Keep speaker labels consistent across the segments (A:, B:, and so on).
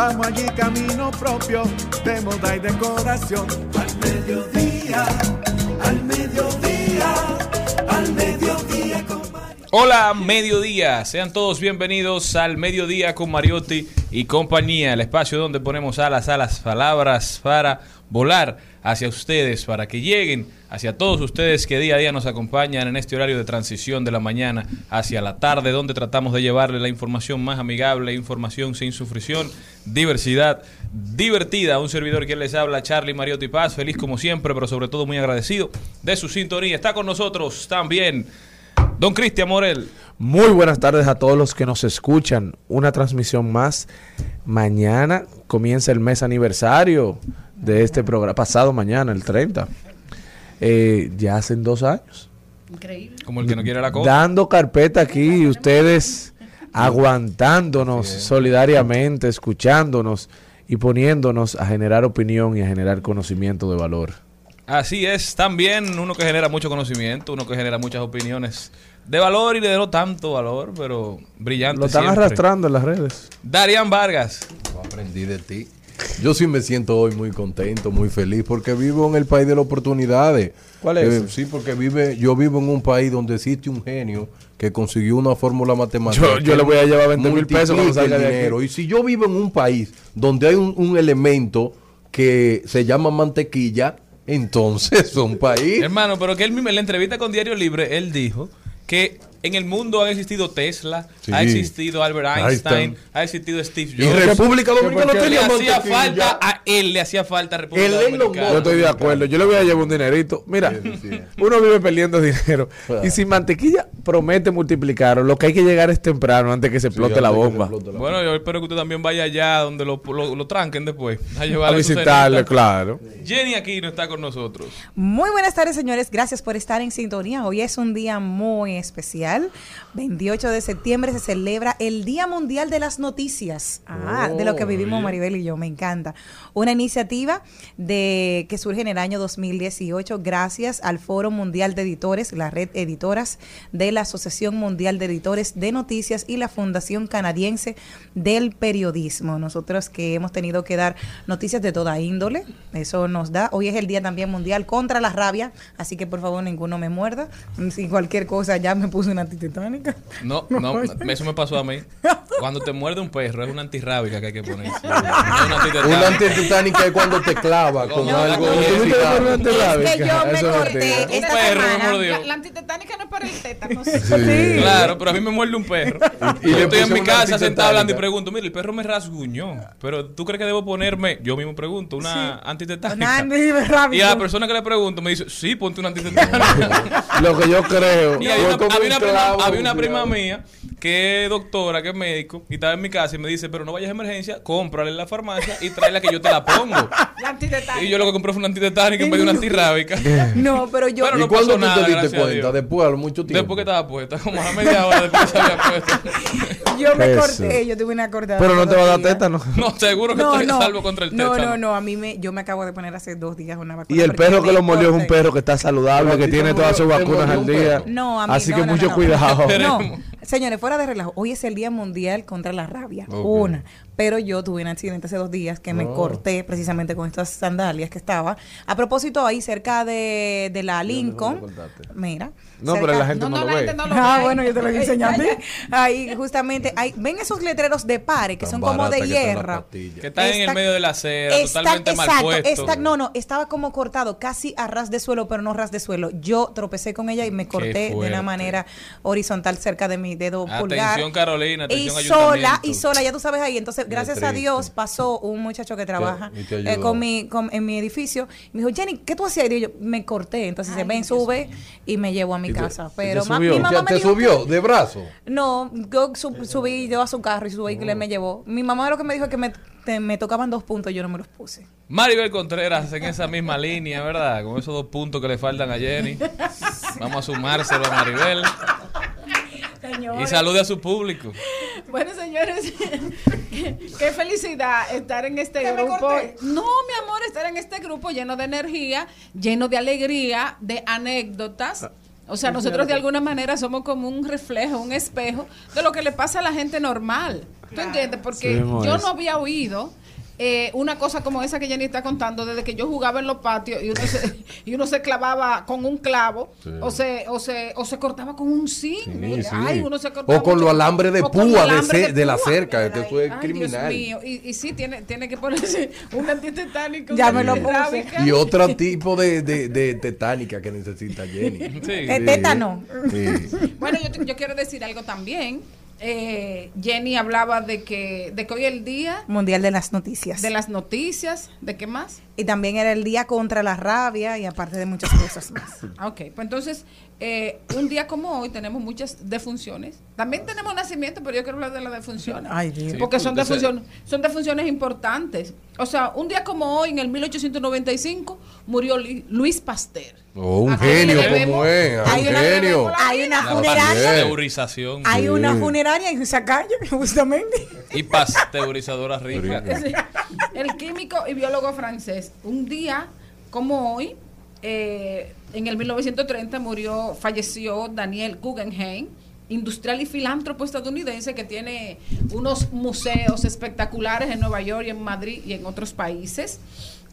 A: Vamos allí camino propio de moda y decoración. Al mediodía, al mediodía, al mediodía.
B: Hola, mediodía. Sean todos bienvenidos al mediodía con Mariotti y compañía, el espacio donde ponemos alas a las palabras para volar hacia ustedes, para que lleguen hacia todos ustedes que día a día nos acompañan en este horario de transición de la mañana hacia la tarde, donde tratamos de llevarle la información más amigable, información sin sufrición, diversidad divertida. Un servidor que les habla, Charlie Mariotti Paz, feliz como siempre, pero sobre todo muy agradecido de su sintonía. Está con nosotros también Don Cristian Morel.
C: Muy buenas tardes a todos los que nos escuchan. Una transmisión más. Mañana comienza el mes aniversario de este programa. Pasado mañana, el 30. Eh, ya hacen dos años.
B: Como el que no quiere la cosa.
C: Dando carpeta aquí y ustedes aguantándonos solidariamente, escuchándonos y poniéndonos a generar opinión y a generar conocimiento de valor.
B: Así es, también uno que genera mucho conocimiento, uno que genera muchas opiniones de valor y de no tanto valor, pero brillante.
C: Lo están
B: siempre.
C: arrastrando en las redes.
B: Darian Vargas.
D: aprendí de ti. Yo sí me siento hoy muy contento, muy feliz, porque vivo en el país de las oportunidades.
C: ¿Cuál es?
D: Eh, sí, porque vive, yo vivo en un país donde existe un genio que consiguió una fórmula matemática.
C: Yo- le voy a llevar 20 mil pesos cuando salga
D: el
C: de aquí.
D: dinero. Y si yo vivo en un país donde hay un, un elemento que se llama mantequilla, entonces es un país.
B: Hermano, pero que él mismo en la entrevista con Diario Libre, él dijo que en el mundo han existido Tesla,
D: Sí.
B: ha existido Albert Einstein,
D: Einstein.
B: ha existido Steve
D: Y
B: Jobs.
D: República Dominicana no
B: le
D: tenía
B: hacía
D: mantequilla.
B: falta a él, le hacía falta a República Dominicana.
C: Yo estoy de acuerdo. Yo le voy a llevar un dinerito. Mira, uno vive perdiendo dinero. Y si mantequilla promete multiplicarlo, lo que hay que llegar es temprano antes que se explote
D: Sí,
C: la bomba.
D: se explote la
B: Bueno, yo espero que usted también vaya allá donde lo, lo- lo tranquen después. A,
C: A visitarle, claro.
B: Jenny aquí no está con nosotros.
E: Muy buenas tardes, señores. Gracias por estar en sintonía. Hoy es un día muy especial. 28 de septiembre se celebra el Día Mundial de las Noticias. Ah, de lo que vivimos Maribel y yo. Me encanta. Una iniciativa de que surge en el año 2018 gracias al Foro Mundial de Editores, la red editoras de la Asociación Mundial de Editores de Noticias y la Fundación Canadiense del Periodismo. Nosotros que hemos tenido que dar noticias de toda índole, eso nos da. Hoy es el Día también Mundial contra la rabia, así que por favor ninguno me muerda. Si cualquier cosa ya me puse una antitetánica.
B: No, no, eso me pasó a mí. Cuando te muerde un perro, es una antirrábica que hay que poner. No es una antitetánica.
D: Una es cuando te clava con
B: No,
D: algo.
E: Es que yo me
C: es
E: corté esta
B: Un perro me
E: semana.
B: mordió.
F: La, la antitetánica no es para el tétanos.
B: Claro, pero a mí me muerde un perro.
D: Y
B: yo estoy en mi
D: una
B: casa sentado hablando y pregunto, mira, el perro me rasguñó. Pero ¿tú crees que debo ponerme? Yo mismo pregunto, una antitetánica.
E: Una antirrábica.
B: Y a la persona que le pregunto me dice, sí, ponte una antitetánica.
C: Lo que yo creo.
B: y hay una, había, una prima, había una
C: un
B: prima mía que es doctora, que es médico, y estaba en mi casa y me dice, pero no vayas a emergencia, cómprale en la farmacia y tráela que yo te la pongo.
F: La antitetánica.
B: Y yo lo que compré fue una antitetánica en vez de una antirrábica.
E: No, pero yo.
B: Bueno,
D: ¿Y
B: no
D: cuándo tú te diste cuenta? Después, a lo mucho tiempo.
B: Después que estaba puesta, como a media hora después se había puesto.
E: Yo me
C: Eso.
E: corté, yo tuve una cortada.
C: Pero no te va a dar
E: todavía.
C: tétano.
B: No, seguro que estoy a salvo contra el
E: no,
B: tétano.
E: no, no, a mí me, yo me acabo de poner hace dos días una vacuna.
C: Y el perro que lo molió es un perro que está saludable, que
D: ti
C: tiene todas sus vacunas al día.
E: No, a mí
C: Así
E: no,
C: que
E: no,
C: mucho
E: no.
C: cuidado.
E: No, señores, fuera de relajo. Hoy es el Día Mundial contra la Rabia. Una. Pero yo tuve un accidente hace dos días que me
D: Oh.
E: corté precisamente con estas sandalias que estaba. A propósito, ahí cerca de, de la Lincoln. Mira.
C: No,
E: cerca-
C: pero la gente no,
F: no,
C: lo
F: la
C: ve.
F: gente no lo
E: Ah,
F: ve.
E: bueno, yo te lo voy a
F: ya.
E: Ahí, justamente, hay, ven esos letreros de pare que
D: Tan
E: son como de
D: que están pastillas.
B: Que está en el medio de la acera,
E: Está-
B: totalmente mal
E: exacto,
B: puesto.
E: está- no, no, estaba como cortado, casi a ras de suelo, pero no ras de suelo. Yo tropecé con ella y me corté de una manera horizontal cerca de mi dedo pulgar.
B: Atención, Carolina,
E: Y sola, y sola, ya tú sabes ahí. Entonces, gracias a. Dios, pasó un muchacho que trabaja eh, con mi, con- en mi edificio. Y me dijo, Jenny, ¿qué tú hacías? Y yo, me corté. Entonces, se ven, sube y me llevó a mi
D: ¿Y te-
E: casa. Pero mi mamá
D: ¿Ya
E: me
D: ¿Te
E: dijo
D: subió de brazo?
E: no, yo sub- subí yo a su carro y su vehículo me llevó. Mi mamá lo que me dijo es que me, te- me tocaban dos puntos y yo no me los puse.
B: Maribel Contreras en esa misma línea, ¿verdad? Con esos dos puntos que le faltan a Jenny. Vamos a sumárselo a Maribel. Y salude a su público.
F: Bueno, señores, qué, qué felicidad estar en este
E: ¿Que me
F: grupo. No, mi amor, estar en este grupo lleno de energía, lleno de alegría, de anécdotas. O sea, nosotros de alguna manera somos como un reflejo, un espejo de lo que le pasa a la gente normal. ¿Tú entiendes? Porque yo no había oído eh, una cosa como esa que Jenny está contando desde que yo jugaba en los patios y uno se, y uno se clavaba con un clavo
D: Sí.
F: o, se, o, se, o se cortaba con un zinc.
D: Sí, sí.
F: Ay, uno se cortaba
D: O con los alambres de púa de, la cerca, que eso es
F: Ay,
D: criminal.
F: Dios mío. Y, y sí, tiene, tiene que ponerse un antitetánico.
E: Ya me lo puse.
D: Y otro tipo de, de, de tetánica que necesita Jenny.
B: Sí.
E: Eh, tétano.
D: Sí.
F: Bueno, yo quiero decir algo también. Eh, Jenny hablaba de que, de que hoy el día
E: Mundial de las Noticias.
F: de las noticias, ¿de qué más?
E: y también era el día contra la rabia y aparte de muchas cosas más.
F: Ok, pues entonces, eh, un día como hoy tenemos muchas defunciones. También tenemos nacimiento, pero yo quiero hablar de las defunciones.
E: Ay, Dios.
F: Porque son defunciones, son defunciones importantes. O sea, un día como hoy, en el 1895, murió Luis Pasteur.
D: Oh, un
F: ¿A quién
D: genio como es,
F: ¿A
D: un
F: quién le
D: genio.
E: Hay una funeraria.
B: pasteurización
E: Hay una funeraria en esa calle, justamente.
B: y pasteurizadora rica.
F: El químico y biólogo francés. Un día como hoy, eh, en el 1930 murió, falleció Daniel Guggenheim, industrial y filántropo estadounidense que tiene unos museos espectaculares en Nueva York y en Madrid y en otros países.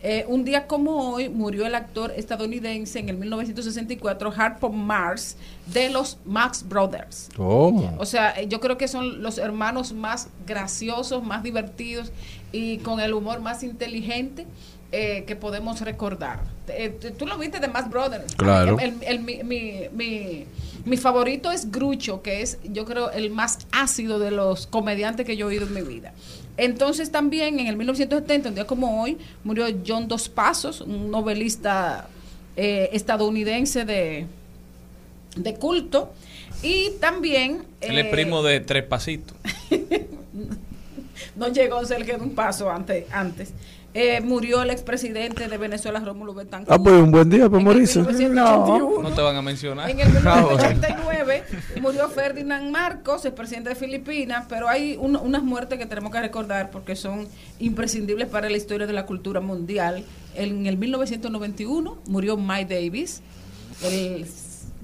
F: Eh, un día como hoy murió el actor estadounidense en el 1964, Harpo Mars, de los Max Brothers.
D: ¿Cómo?
F: O sea, eh, yo creo que son los hermanos más graciosos, más divertidos y con el humor más inteligente eh, que podemos recordar. Eh, tú lo viste de Más Brothers.
D: Claro.
F: El- el- mi, mi- mi- mi favorito es Grucho, que es, yo creo, el más ácido de los comediantes que yo he oído en mi vida. Entonces también en el 1970, un día como hoy, murió John Dos Pasos, un novelista eh, estadounidense de, de culto. Y también...
B: Él es
F: eh,
B: primo de Tres Pasitos.
F: no llegó cerca de un paso antes. antes. Eh, murió el expresidente de Venezuela, Rómulo Betancourt.
C: Ah, pues un buen día para morirse.
F: 1981.
B: No te van a mencionar.
F: En el 1989 murió Ferdinand Marcos, el presidente de Filipinas, pero hay un- unas muertes que tenemos que recordar porque son imprescindibles para la historia de la cultura mundial. En el 1991 murió Mike Davis, el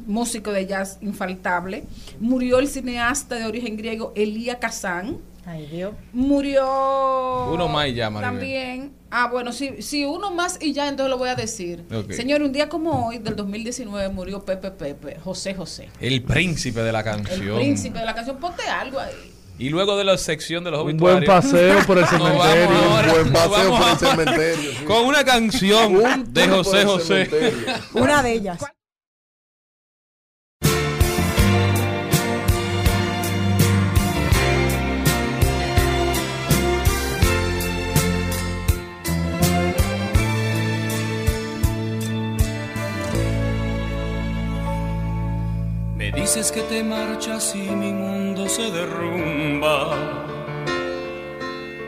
F: músico de jazz infaltable. Murió el cineasta de origen griego Elia Kazan.
E: Ay, Dios.
F: Murió.
B: Uno más y ya, Maribel.
F: También. Ah, bueno, sí, sí, uno más y ya, entonces lo voy a decir. Señor, un día como hoy, del 2019, murió Pepe Pepe, José José.
B: El príncipe de la
F: El
B: canción.
F: príncipe de la canción. Ponte algo ahí.
B: Y luego de la sección de los
C: Un buen paseo por el cementerio.
B: ahora.
D: Un buen paseo por el cementerio, sí.
B: Con una canción
D: Un
B: de José José.
E: Una de ellas.
A: Me dices que te marchas y mi mundo se derrumba.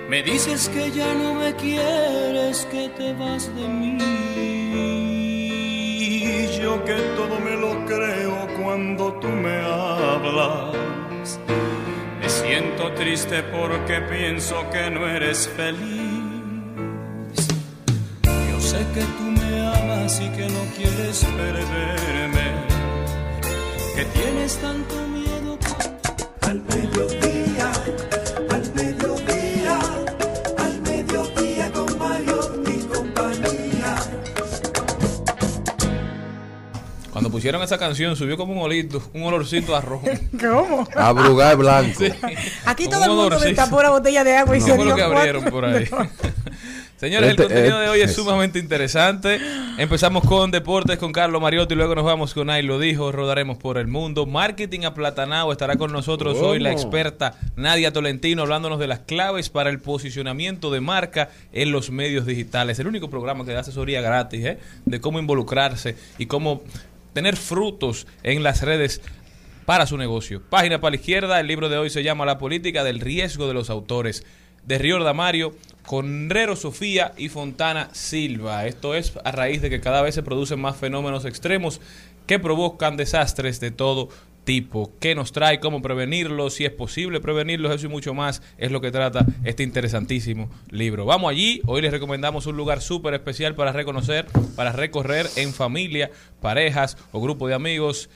A: Me dices que ya no me quieres, que te vas de mí. Yo que todo me lo creo cuando tú me hablas. Me
G: siento triste porque pienso que no eres feliz. Yo sé que tú me amas y que no quieres perderme, que tienes tanto miedo.
A: Al mediodía, al mediodía, al mediodía con Mario y compañía.
B: Cuando pusieron esa canción subió como un olito, un olorcito a rojo.
E: ¿Cómo?
D: A brugar blanco.
E: Aquí
B: Como
E: todo el
B: un
E: mundo destapó una botella de agua y
B: No
E: se
B: lo
E: dio
B: que
E: cuatro.
B: abrieron por ahí. Señores, el contenido de hoy es
D: este,
B: sumamente interesante. Empezamos con deportes con Carlos Mariotti y luego nos vamos con Ahí lo dijo, rodaremos por el mundo. Marketing aplatanado estará con nosotros hoy la experta Nadia Tolentino hablándonos de las claves para el posicionamiento de marca en los medios digitales. El único programa que da asesoría gratis ¿eh? de cómo involucrarse y cómo tener frutos en las redes para su negocio. Página para la izquierda, el libro de hoy se llama La política del riesgo de los autores. De Riorda Mario, Conrero Sofía y Fontana Silva. Esto es a raíz de que cada vez se producen más fenómenos extremos que provocan desastres de todo tipo. ¿Qué nos trae? ¿Cómo prevenirlos? Si es posible prevenirlos, eso y mucho más es lo que trata este interesantísimo libro. Vamos allí. Hoy les recomendamos un lugar súper especial para reconocer, para recorrer en familia, parejas o grupo de amigos.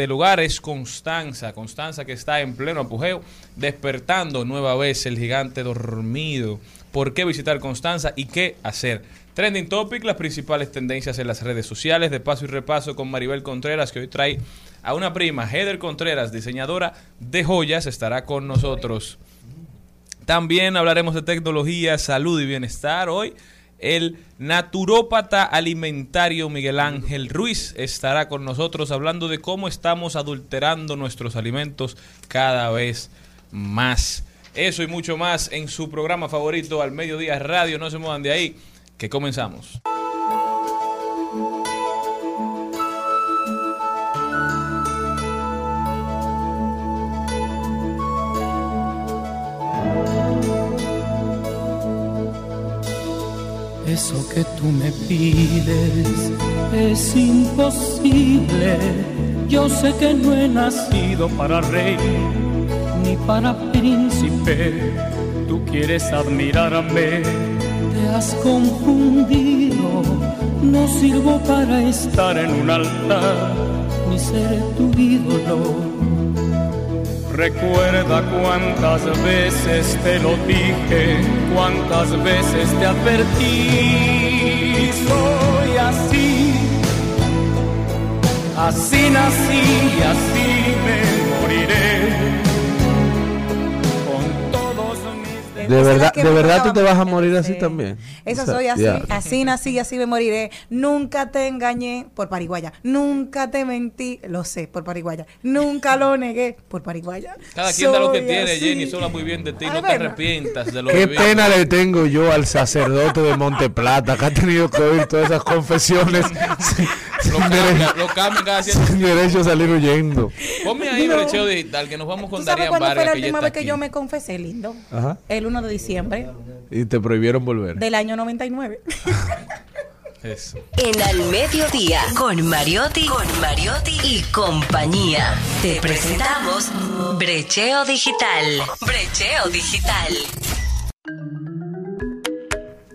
B: Este lugar es Constanza, Constanza que está en pleno apogeo, despertando nueva vez el gigante dormido. ¿Por qué visitar Constanza y qué hacer? Trending Topic, las principales tendencias en las redes sociales, de paso y repaso con Maribel Contreras, que hoy trae a una prima, Heather Contreras, diseñadora de joyas, estará con nosotros. También hablaremos de tecnología, salud y bienestar. Hoy el naturópata alimentario Miguel Ángel Ruiz estará con nosotros hablando de cómo estamos adulterando nuestros alimentos cada vez más. Eso y mucho más en su programa favorito al mediodía radio. No se muevan de ahí, que comenzamos.
G: Eso que tú me pides es imposible. Yo sé que no he nacido para rey ni para príncipe. Tú quieres admirarme, te has confundido. No sirvo para estar en un altar ni ser tu ídolo. Recuerda cuántas veces te lo dije, cuántas veces te advertí. Soy así, así nací así me
C: De verdad, de verdad tú te vas a morir así
E: Sí.
C: también.
E: Eso
C: O sea,
E: soy así, así nací y así me moriré. Nunca te engañé por pariguaya. Nunca te mentí, lo sé, por pariguaya. Nunca lo negué por pariguaya.
B: Cada quien da lo que tiene. Jenny, eso habla muy bien de ti. No te arrepientas de lo
C: Qué
B: vivido.
C: pena le tengo yo al sacerdote de Monteplata que ha tenido que oír todas esas confesiones sin,
B: Lo cambia,
C: derecho,
B: lo cambia
C: sin derecho a salir huyendo.
B: Ponme ahí
E: No.
B: brecheo digital que nos vamos con
E: ¿Tú sabes
B: Darían
E: cuándo fue la
B: Vargas
E: última vez que yo me confesé, lindo?
C: Ajá.
E: El 1 de diciembre
C: Y te prohibieron volver.
E: del año 99.
B: Eso.
H: En Al Mediodía, con Mariotti, con Mariotti y compañía. Te presentamos Brecheo Digital. Brecheo Digital.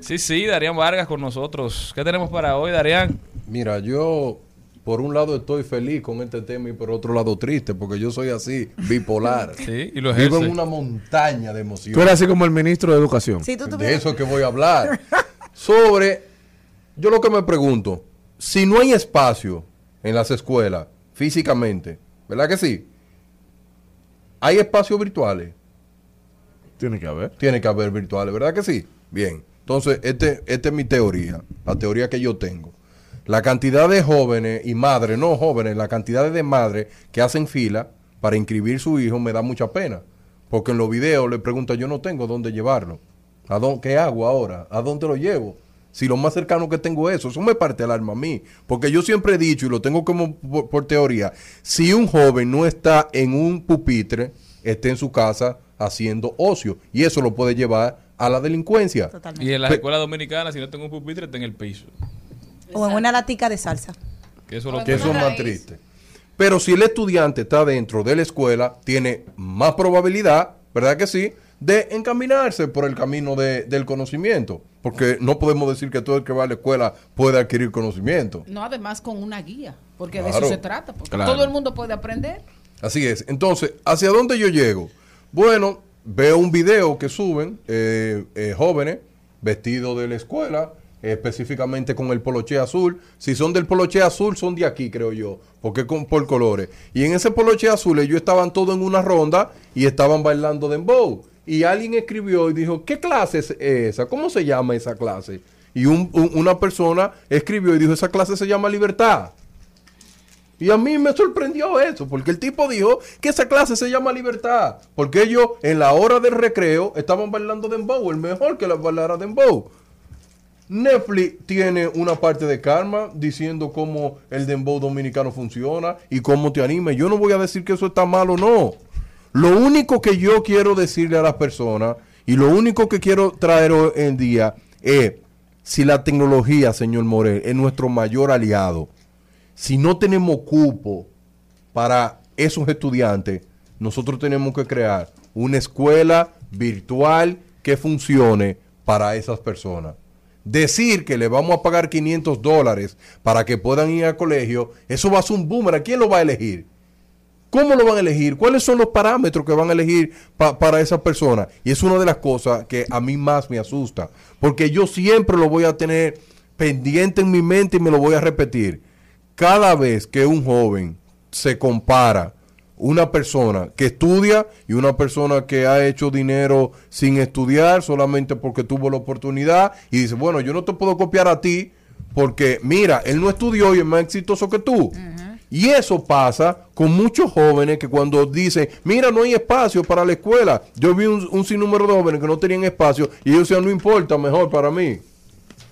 B: Sí, sí, Darían Vargas con nosotros. ¿Qué tenemos para hoy, Darían?
D: Mira, yo por un lado estoy feliz con este tema y por otro lado triste, porque yo soy así, bipolar.
B: Sí, y lo
D: Vivo en una montaña de
C: Tú
D: emociones.
C: eres así como el ministro de Educación.
E: Si tú
D: De eso que voy a hablar. Sobre, yo lo que me pregunto, si no hay espacio en las escuelas físicamente, ¿verdad que sí? ¿Hay espacios virtuales?
C: Tiene que haber.
D: Tiene que haber virtuales, ¿verdad que sí? Bien. Entonces, este, esta es mi teoría, la teoría que yo tengo. La cantidad de jóvenes y madres, no jóvenes, la cantidad de madres que hacen fila para inscribir su hijo me da mucha pena. Porque en los videos le preguntan, yo no tengo dónde llevarlo. ¿A dónde, ¿Qué hago ahora? ¿A dónde lo llevo? Si lo más cercano que tengo es eso, eso me parte el alma a mí. Porque yo siempre he dicho, y lo tengo como por, por teoría, si un joven no está en un pupitre, esté en su casa haciendo ocio. Y eso lo puede llevar a la delincuencia.
E: Totalmente.
B: Y en las
D: Pe-
B: escuelas dominicanas, si no tengo un pupitre, está en el piso.
E: O en una latica de salsa.
B: Que eso es lo
D: Que
B: que
D: eso es más triste. Pero si el estudiante está dentro de la escuela, tiene más probabilidad, ¿verdad que sí?, de encaminarse por el camino de- del conocimiento. Porque no podemos decir que todo el que va a la escuela puede adquirir conocimiento.
F: No, además con una guía, porque de eso se trata. Porque
C: Claro.
F: todo el mundo puede aprender.
D: Así es. Entonces, ¿hacia dónde yo llego? Bueno, veo un video que suben eh, eh, jóvenes vestidos de la escuela, específicamente con el poloche azul. Si son del poloche azul, son de aquí, creo yo, porque con, por colores. Y en ese poloche azul ellos estaban todos en una ronda y estaban bailando dembow. Y alguien escribió y dijo, ¿qué clase es esa? ¿Cómo se llama esa clase? Y un- un- una persona escribió y dijo, esa clase se llama libertad. Y a mí me sorprendió eso, porque el tipo dijo que esa clase se llama libertad, porque ellos en la hora del recreo estaban bailando dembow, el mejor que la bailara dembow. Netflix tiene una parte de karma diciendo cómo el dembow dominicano funciona y cómo te anima. Yo no voy a decir que eso está mal o no. Lo único que yo quiero decirle a las personas y lo único que quiero traer hoy en día es si la tecnología, señor Morel, es nuestro mayor aliado si no tenemos cupo para esos estudiantes, nosotros tenemos que crear una escuela virtual que funcione para esas personas. Decir que le vamos a pagar 500 dólares para que puedan ir al colegio, eso va a ser un boomerang. ¿Quién lo va a elegir? ¿Cómo lo van a elegir? ¿Cuáles son los parámetros que van a elegir pa- para esas personas? Y es una de las cosas que a mí más me asusta, porque yo siempre lo voy a tener pendiente en mi mente y me lo voy a repetir. Cada vez que un joven se compara una persona que estudia y una persona que ha hecho dinero sin estudiar solamente porque tuvo la oportunidad y dice, bueno, yo no te puedo copiar a ti porque mira, él no estudió y es más exitoso que tú. Y eso pasa con muchos jóvenes que cuando dicen, mira, no hay espacio para la escuela. Yo vi un, un sinnúmero de jóvenes que no tenían espacio y ellos decían, no importa, mejor para mí.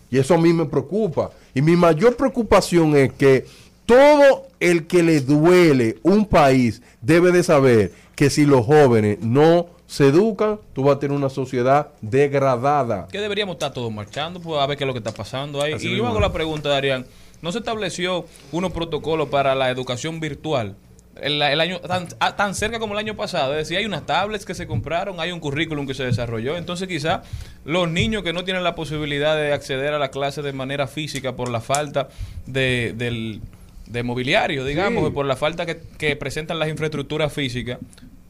D: Y eso a mí me preocupa. Y mi mayor preocupación es que todo el que le duele un país debe de saber que si los jóvenes no se educan, tú vas a tener una sociedad degradada.
B: que deberíamos estar todos marchando pues, a ver qué es lo que está pasando ahí.
D: Así
B: y yo
D: mismo
B: hago
D: es.
B: la pregunta, Darían, ¿no se estableció unos protocolos para la educación virtual? El, el año tan, a- tan cerca como el año pasado, es decir, hay unas tablets que se compraron, hay un currículum que se desarrolló, entonces quizá los niños que no tienen la posibilidad de acceder a la clase de manera física por la falta de, del, de mobiliario, digamos,
D: Sí.
B: por la falta que, que presentan las infraestructuras físicas,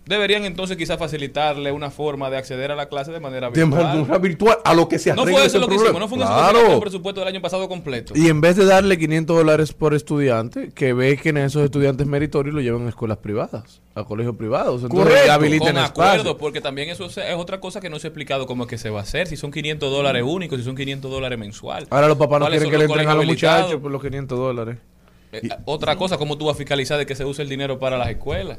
B: deberían entonces quizá facilitarle una forma de acceder a la clase de manera
D: De
B: virtual.
D: manera virtual, a lo que se
B: No fue eso lo que hicimos, no fue un eso
D: Claro.
B: el presupuesto del año pasado completo.
C: Y en vez de darle 500 dólares por estudiante, que ve que en esos estudiantes meritorios lo llevan a escuelas privadas, a colegios privados. Entonces
D: Correcto.
C: habiliten
B: con
C: espacio.
B: porque también eso es, es otra cosa que no se ha explicado cómo es que se va a hacer, si son 500 dólares únicos, si son 500 dólares mensual.
C: Ahora los papás no
B: ¿Cuáles
C: quieren que le entren a los muchachos por los 500 dólares.
B: Eh, otra cosa, cómo tú vas a fiscalizar de que se use el dinero para las escuelas.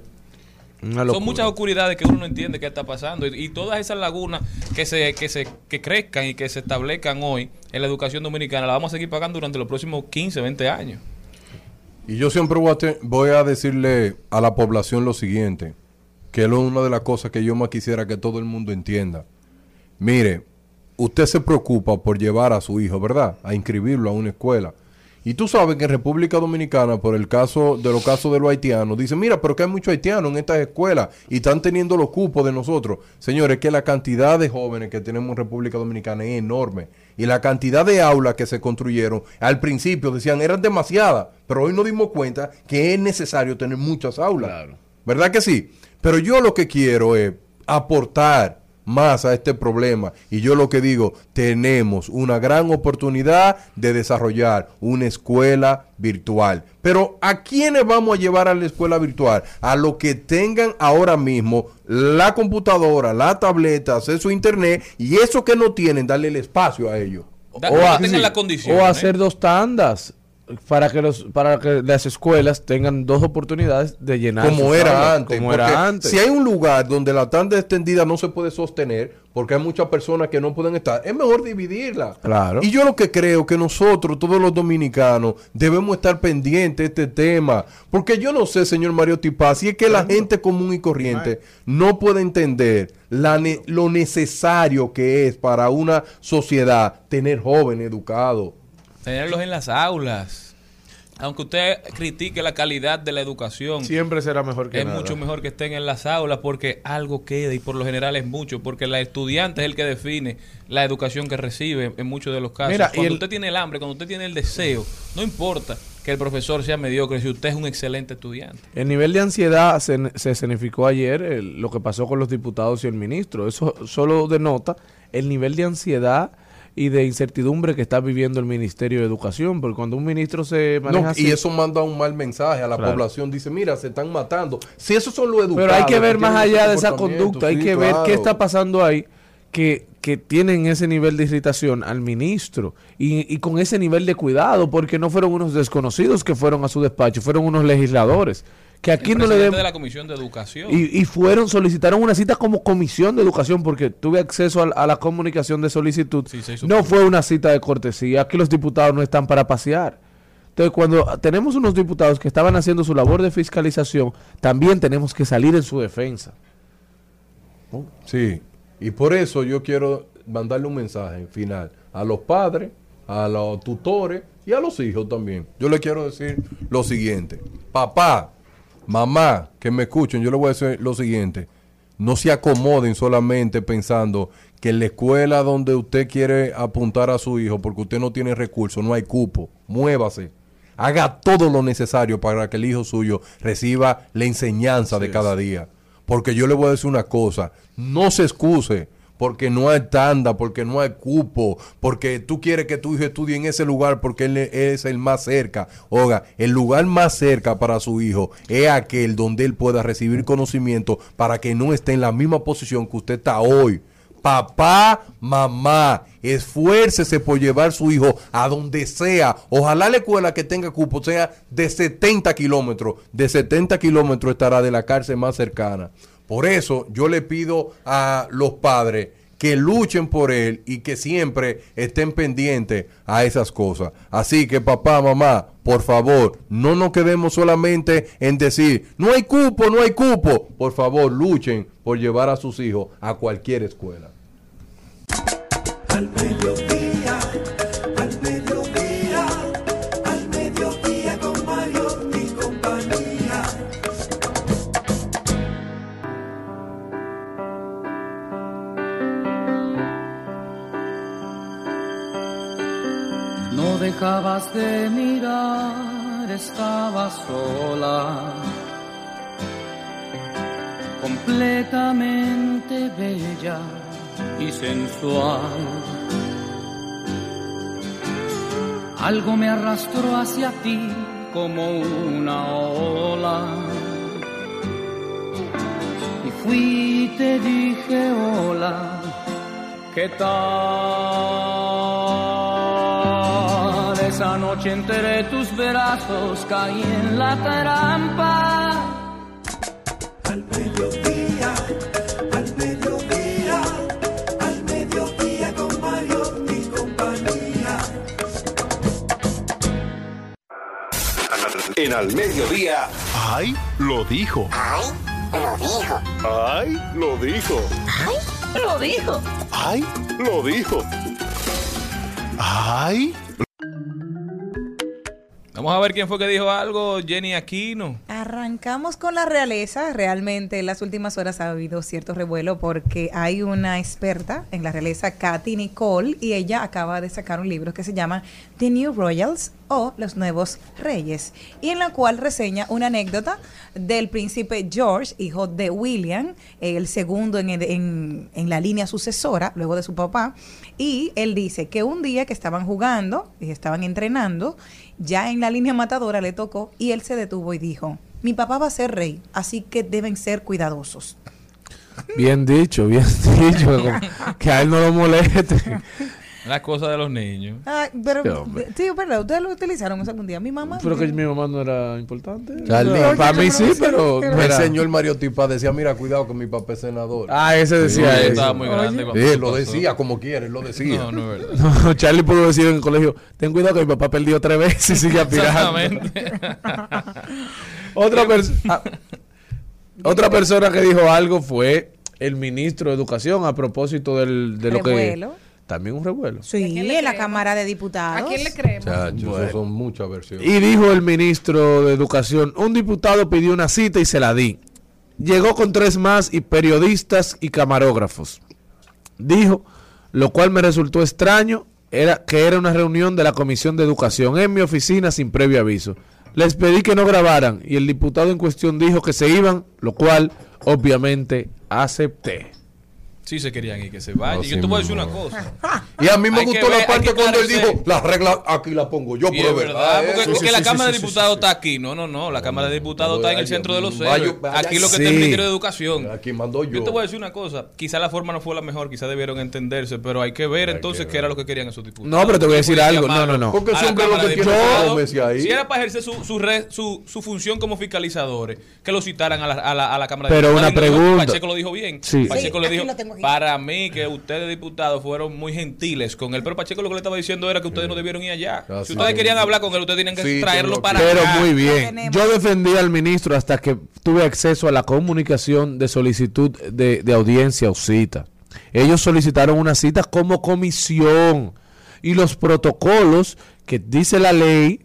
B: Son muchas oscuridades que uno no entiende qué está pasando y, y todas esas lagunas que se que se que crezcan y que se establezcan hoy en la educación dominicana la vamos a seguir pagando durante los próximos 15, 20 años.
D: Y yo siempre voy a, te- voy a decirle a la población lo siguiente, que es una de las cosas que yo más quisiera que todo el mundo entienda. Mire, usted se preocupa por llevar a su hijo, ¿verdad? A inscribirlo a una escuela. Y tú sabes que en República Dominicana, por el caso de los casos de los haitianos, dicen, mira, pero que hay muchos haitianos en estas escuelas y están teniendo los cupos de nosotros. Señores, que la cantidad de jóvenes que tenemos en República Dominicana es enorme. Y la cantidad de aulas que se construyeron, al principio decían, eran demasiadas, pero hoy nos dimos cuenta que es necesario tener muchas aulas. ¿Verdad que sí? Pero yo lo que quiero es aportar más a este problema. Y yo lo que digo, tenemos una gran oportunidad de desarrollar una escuela virtual. Pero ¿a quiénes vamos a llevar a la escuela virtual? A los que tengan ahora mismo la computadora, la tableta, acceso a internet y eso que no tienen, darle el espacio a ellos.
B: Da-
C: O
B: que
C: a-
B: tengan
C: sí.
B: la condición.
C: O
B: ¿eh?
C: hacer dos tandas para que los para que las escuelas tengan dos oportunidades de llenar
D: como era antes.
C: como era antes
D: Si hay un lugar donde la tanda extendida no se puede sostener, porque hay muchas personas que no pueden estar, es mejor dividirla.
C: Claro.
D: Y yo lo que creo que nosotros, todos los dominicanos, debemos estar pendientes de este tema. Porque yo no sé, señor Mario Tipaz, si es que la gente común y corriente no puede entender la ne- lo necesario que es para una sociedad tener jóvenes educados.
B: Tenerlos en las aulas. aunque usted critique la calidad de la educación,
C: Siempre será mejor que
B: es
C: nada.
B: mucho mejor que estén en las aulas porque algo queda y por lo general es mucho, porque el estudiante es el que define la educación que recibe en muchos de los casos.
C: Mira,
B: cuando
C: el-
B: usted tiene el hambre, cuando usted tiene el deseo, no importa que el profesor sea mediocre si usted es un excelente estudiante.
C: El nivel de ansiedad se, se escenificó ayer, el- lo que pasó con los diputados y el ministro. Eso solo denota el nivel de ansiedad y de incertidumbre que está viviendo el Ministerio de Educación, porque cuando un ministro se maneja
D: No,
C: así,
D: y eso manda un mal mensaje a la
C: Claro.
D: población. Dice, mira, se están matando. Si esos son los educados.
C: Pero hay que ver más allá de esa conducta, hay que ver qué está pasando ahí que, que tienen ese nivel de irritación al ministro y, y con ese nivel de cuidado, porque no fueron unos desconocidos que fueron a su despacho, fueron unos legisladores. Que aquí
B: el
C: no le
B: de la Comisión de Educación.
C: Y, y fueron, solicitaron una cita como comisión de educación porque tuve acceso a, a la comunicación de solicitud.
B: Sí,
C: no fue una cita de cortesía, aquí los diputados no están para pasear. Entonces, cuando tenemos unos diputados que estaban haciendo su labor de fiscalización, también tenemos que salir en su defensa.
D: Sí, y por eso yo quiero mandarle un mensaje final a los padres, a los tutores y a los hijos también. Yo le quiero decir lo siguiente. Papá, mamá, que me escuchen, yo le voy a decir lo siguiente. No se acomoden solamente pensando que en la escuela donde usted quiere apuntar a su hijo, porque usted no tiene recursos, no hay cupo, muévase. Haga todo lo necesario para que el hijo suyo reciba la enseñanza de cada día. Porque yo le voy a decir una cosa, no se excuse porque no hay tanda, porque no hay cupo, porque tú quieres que tu hijo estudie en ese lugar porque él es el más cerca. Oiga, el lugar más cerca para su hijo es aquel donde él pueda recibir conocimiento para que no esté en la misma posición que usted está hoy. Papá, mamá, esfuércese por llevar su hijo a donde sea. Ojalá la escuela que tenga cupo sea de 70 kilómetros. De 70 kilómetros estará de la cárcel más cercana. Por eso yo le pido a los padres que luchen por él y que siempre estén pendientes a esas cosas. Así que papá, mamá, por favor, no nos quedemos solamente en decir, no hay cupo, no hay cupo. Por favor, luchen por llevar a sus hijos a cualquier escuela.
G: De mirar, estabas sola, completamente bella y sensual. Algo me arrastró hacia ti como una ola. Y fui y te dije hola, ¿qué tal? Noche entre tus brazos caí en la trampa.
A: Al mediodía, al mediodía, al mediodía con Mario y compañía.
I: En Al Mediodía.
J: ¡Ay! Lo dijo. ¡Ay! Lo dijo. ¡Ay! Lo dijo.
H: Lo dijo.
J: ¡Ay! Lo dijo. ¡Ay!
B: Vamos a ver quién fue que dijo algo, Jenny Aquino.
E: Arrancamos con la realeza. Realmente en las últimas horas ha habido cierto revuelo porque hay una experta en la realeza, Katy Nicole, y ella acaba de sacar un libro que se llama The New Royals o Los Nuevos Reyes, y en la cual reseña una anécdota del príncipe George, hijo de William, el segundo en, en- en la línea sucesora, luego de su papá, y él dice que un día que estaban jugando y estaban entrenando, ya en la línea matadora le tocó y él se detuvo y dijo, mi papá va a ser rey, así que deben ser cuidadosos.
C: Bien dicho, bien dicho, que a él no lo moleste.
B: La cosa de los niños.
E: Ah, pero,
C: Sí,
E: sí, verdad, ustedes lo utilizaron eso algún día. Mi mamá.
C: Pero que mi mamá no era importante.
D: Charlie,
C: No, para mí sí, pero
D: El señor Mario Tipa decía, mira, cuidado que mi papá es senador.
C: Ah, ese
B: Sí,
C: decía
B: él
C: eso.
B: estaba muy grande.
E: Oye.
D: Sí, lo
B: pasó.
D: decía como quiere, él lo decía.
B: No, no es verdad.
C: No, Charlie pudo decir en el colegio, ten cuidado que mi papá perdió tres veces y sigue aspirando.
B: Exactamente.
C: Otra, pers- ah, otra persona que dijo algo fue el ministro de Educación a propósito del, de lo que. También un revuelo.
E: Sí, en la? Cámara de Diputados.
F: ¿A quién le creemos?
D: Chacho, eso son muchas versiones.
C: Y dijo el ministro de Educación, un diputado pidió una cita y se la di. Llegó con tres más y periodistas y camarógrafos. Dijo, lo cual me resultó extraño, era que era una reunión de la Comisión de Educación en mi oficina sin previo aviso. Les pedí que no grabaran y el diputado en cuestión dijo que se iban, lo cual obviamente acepté.
B: Sí se querían ir, que se vayan.
D: No,
B: y yo
D: sí,
B: te voy a decir una cosa.
D: Y a mí me
B: Hay
D: gustó
B: ver-
D: la parte cuando él dijo, la regla aquí la pongo yo,
B: Y
D: pero
B: es verdad, porque
D: eso.
B: es que
C: sí,
B: la
C: sí,
B: Cámara
C: sí,
B: de Diputados
C: sí.
B: está aquí. No, no, no. La Cámara de Diputados está en el centro de los
D: vaya,
B: Aquí lo que está el Ministerio de Educación.
D: Aquí mandó yo.
B: Yo te voy a decir una cosa. Quizá la forma no fue la mejor, quizá debieron entenderse, pero hay que ver entonces qué era lo que querían esos diputados.
C: No, pero te voy a decir algo. No, no, no.
D: Porque siempre
B: Cámara
D: lo
B: de
D: que ahí.
B: Si era para ejercer su, su, re- su, su función como fiscalizadores, que lo citaran a la, a la, a la Cámara
C: Pero
B: de
C: una
B: Diputados. Y no,
C: pregunta.
B: Pacheco lo dijo bien.
C: Sí.
B: Pacheco le dijo, para mí que ustedes diputados fueron muy gentiles con él, pero Pacheco lo que le estaba diciendo era que ustedes no debieron ir allá.
D: Ah,
B: si ustedes querían hablar con él, ustedes tenían que
D: Sí,
B: traerlo
D: pero-
B: para
C: Pero
B: acá.
C: muy
E: Lo
C: bien. Yo defendí al ministro hasta que tuve acceso a la comunicación de solicitud de, de audiencia o cita. Ellos solicitaron una cita como comisión y los protocolos que dice la ley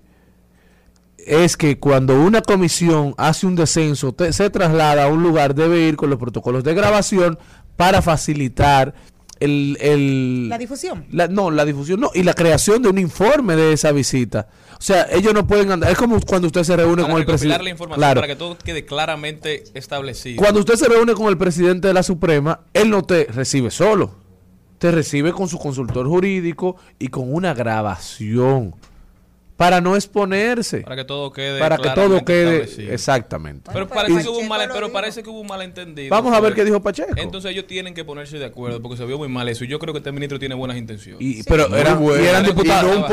C: es que cuando una comisión hace un descenso, te- se traslada a un lugar, debe ir con los protocolos de grabación para facilitar el... el-
E: La difusión.
C: la- no, la difusión no, y la creación de un informe de esa visita. O sea, ellos no pueden andar. Es como cuando usted se reúne
B: para
C: con el presidente.
B: la información
C: Claro.
B: para que todo quede claramente establecido.
C: Cuando usted se reúne con el presidente de la Suprema, él no te recibe solo. Te recibe con su consultor jurídico y con una grabación. Para no exponerse.
B: para que todo quede
C: Para que todo quede.
B: establecido.
C: Exactamente.
B: Pero, parece,
E: pues
B: que hubo un
E: Pacheco
B: mal,
E: lo
B: pero
E: dijo.
B: parece que hubo un malentendido.
C: Vamos a ver qué dijo Pacheco.
B: Entonces ellos tienen que ponerse de acuerdo porque se vio muy mal eso. Y yo creo que este ministro tiene buenas intenciones.
C: Y, pero
D: Muy
C: eran,
D: bueno.
C: y eran
D: Y
C: diputados.
D: no un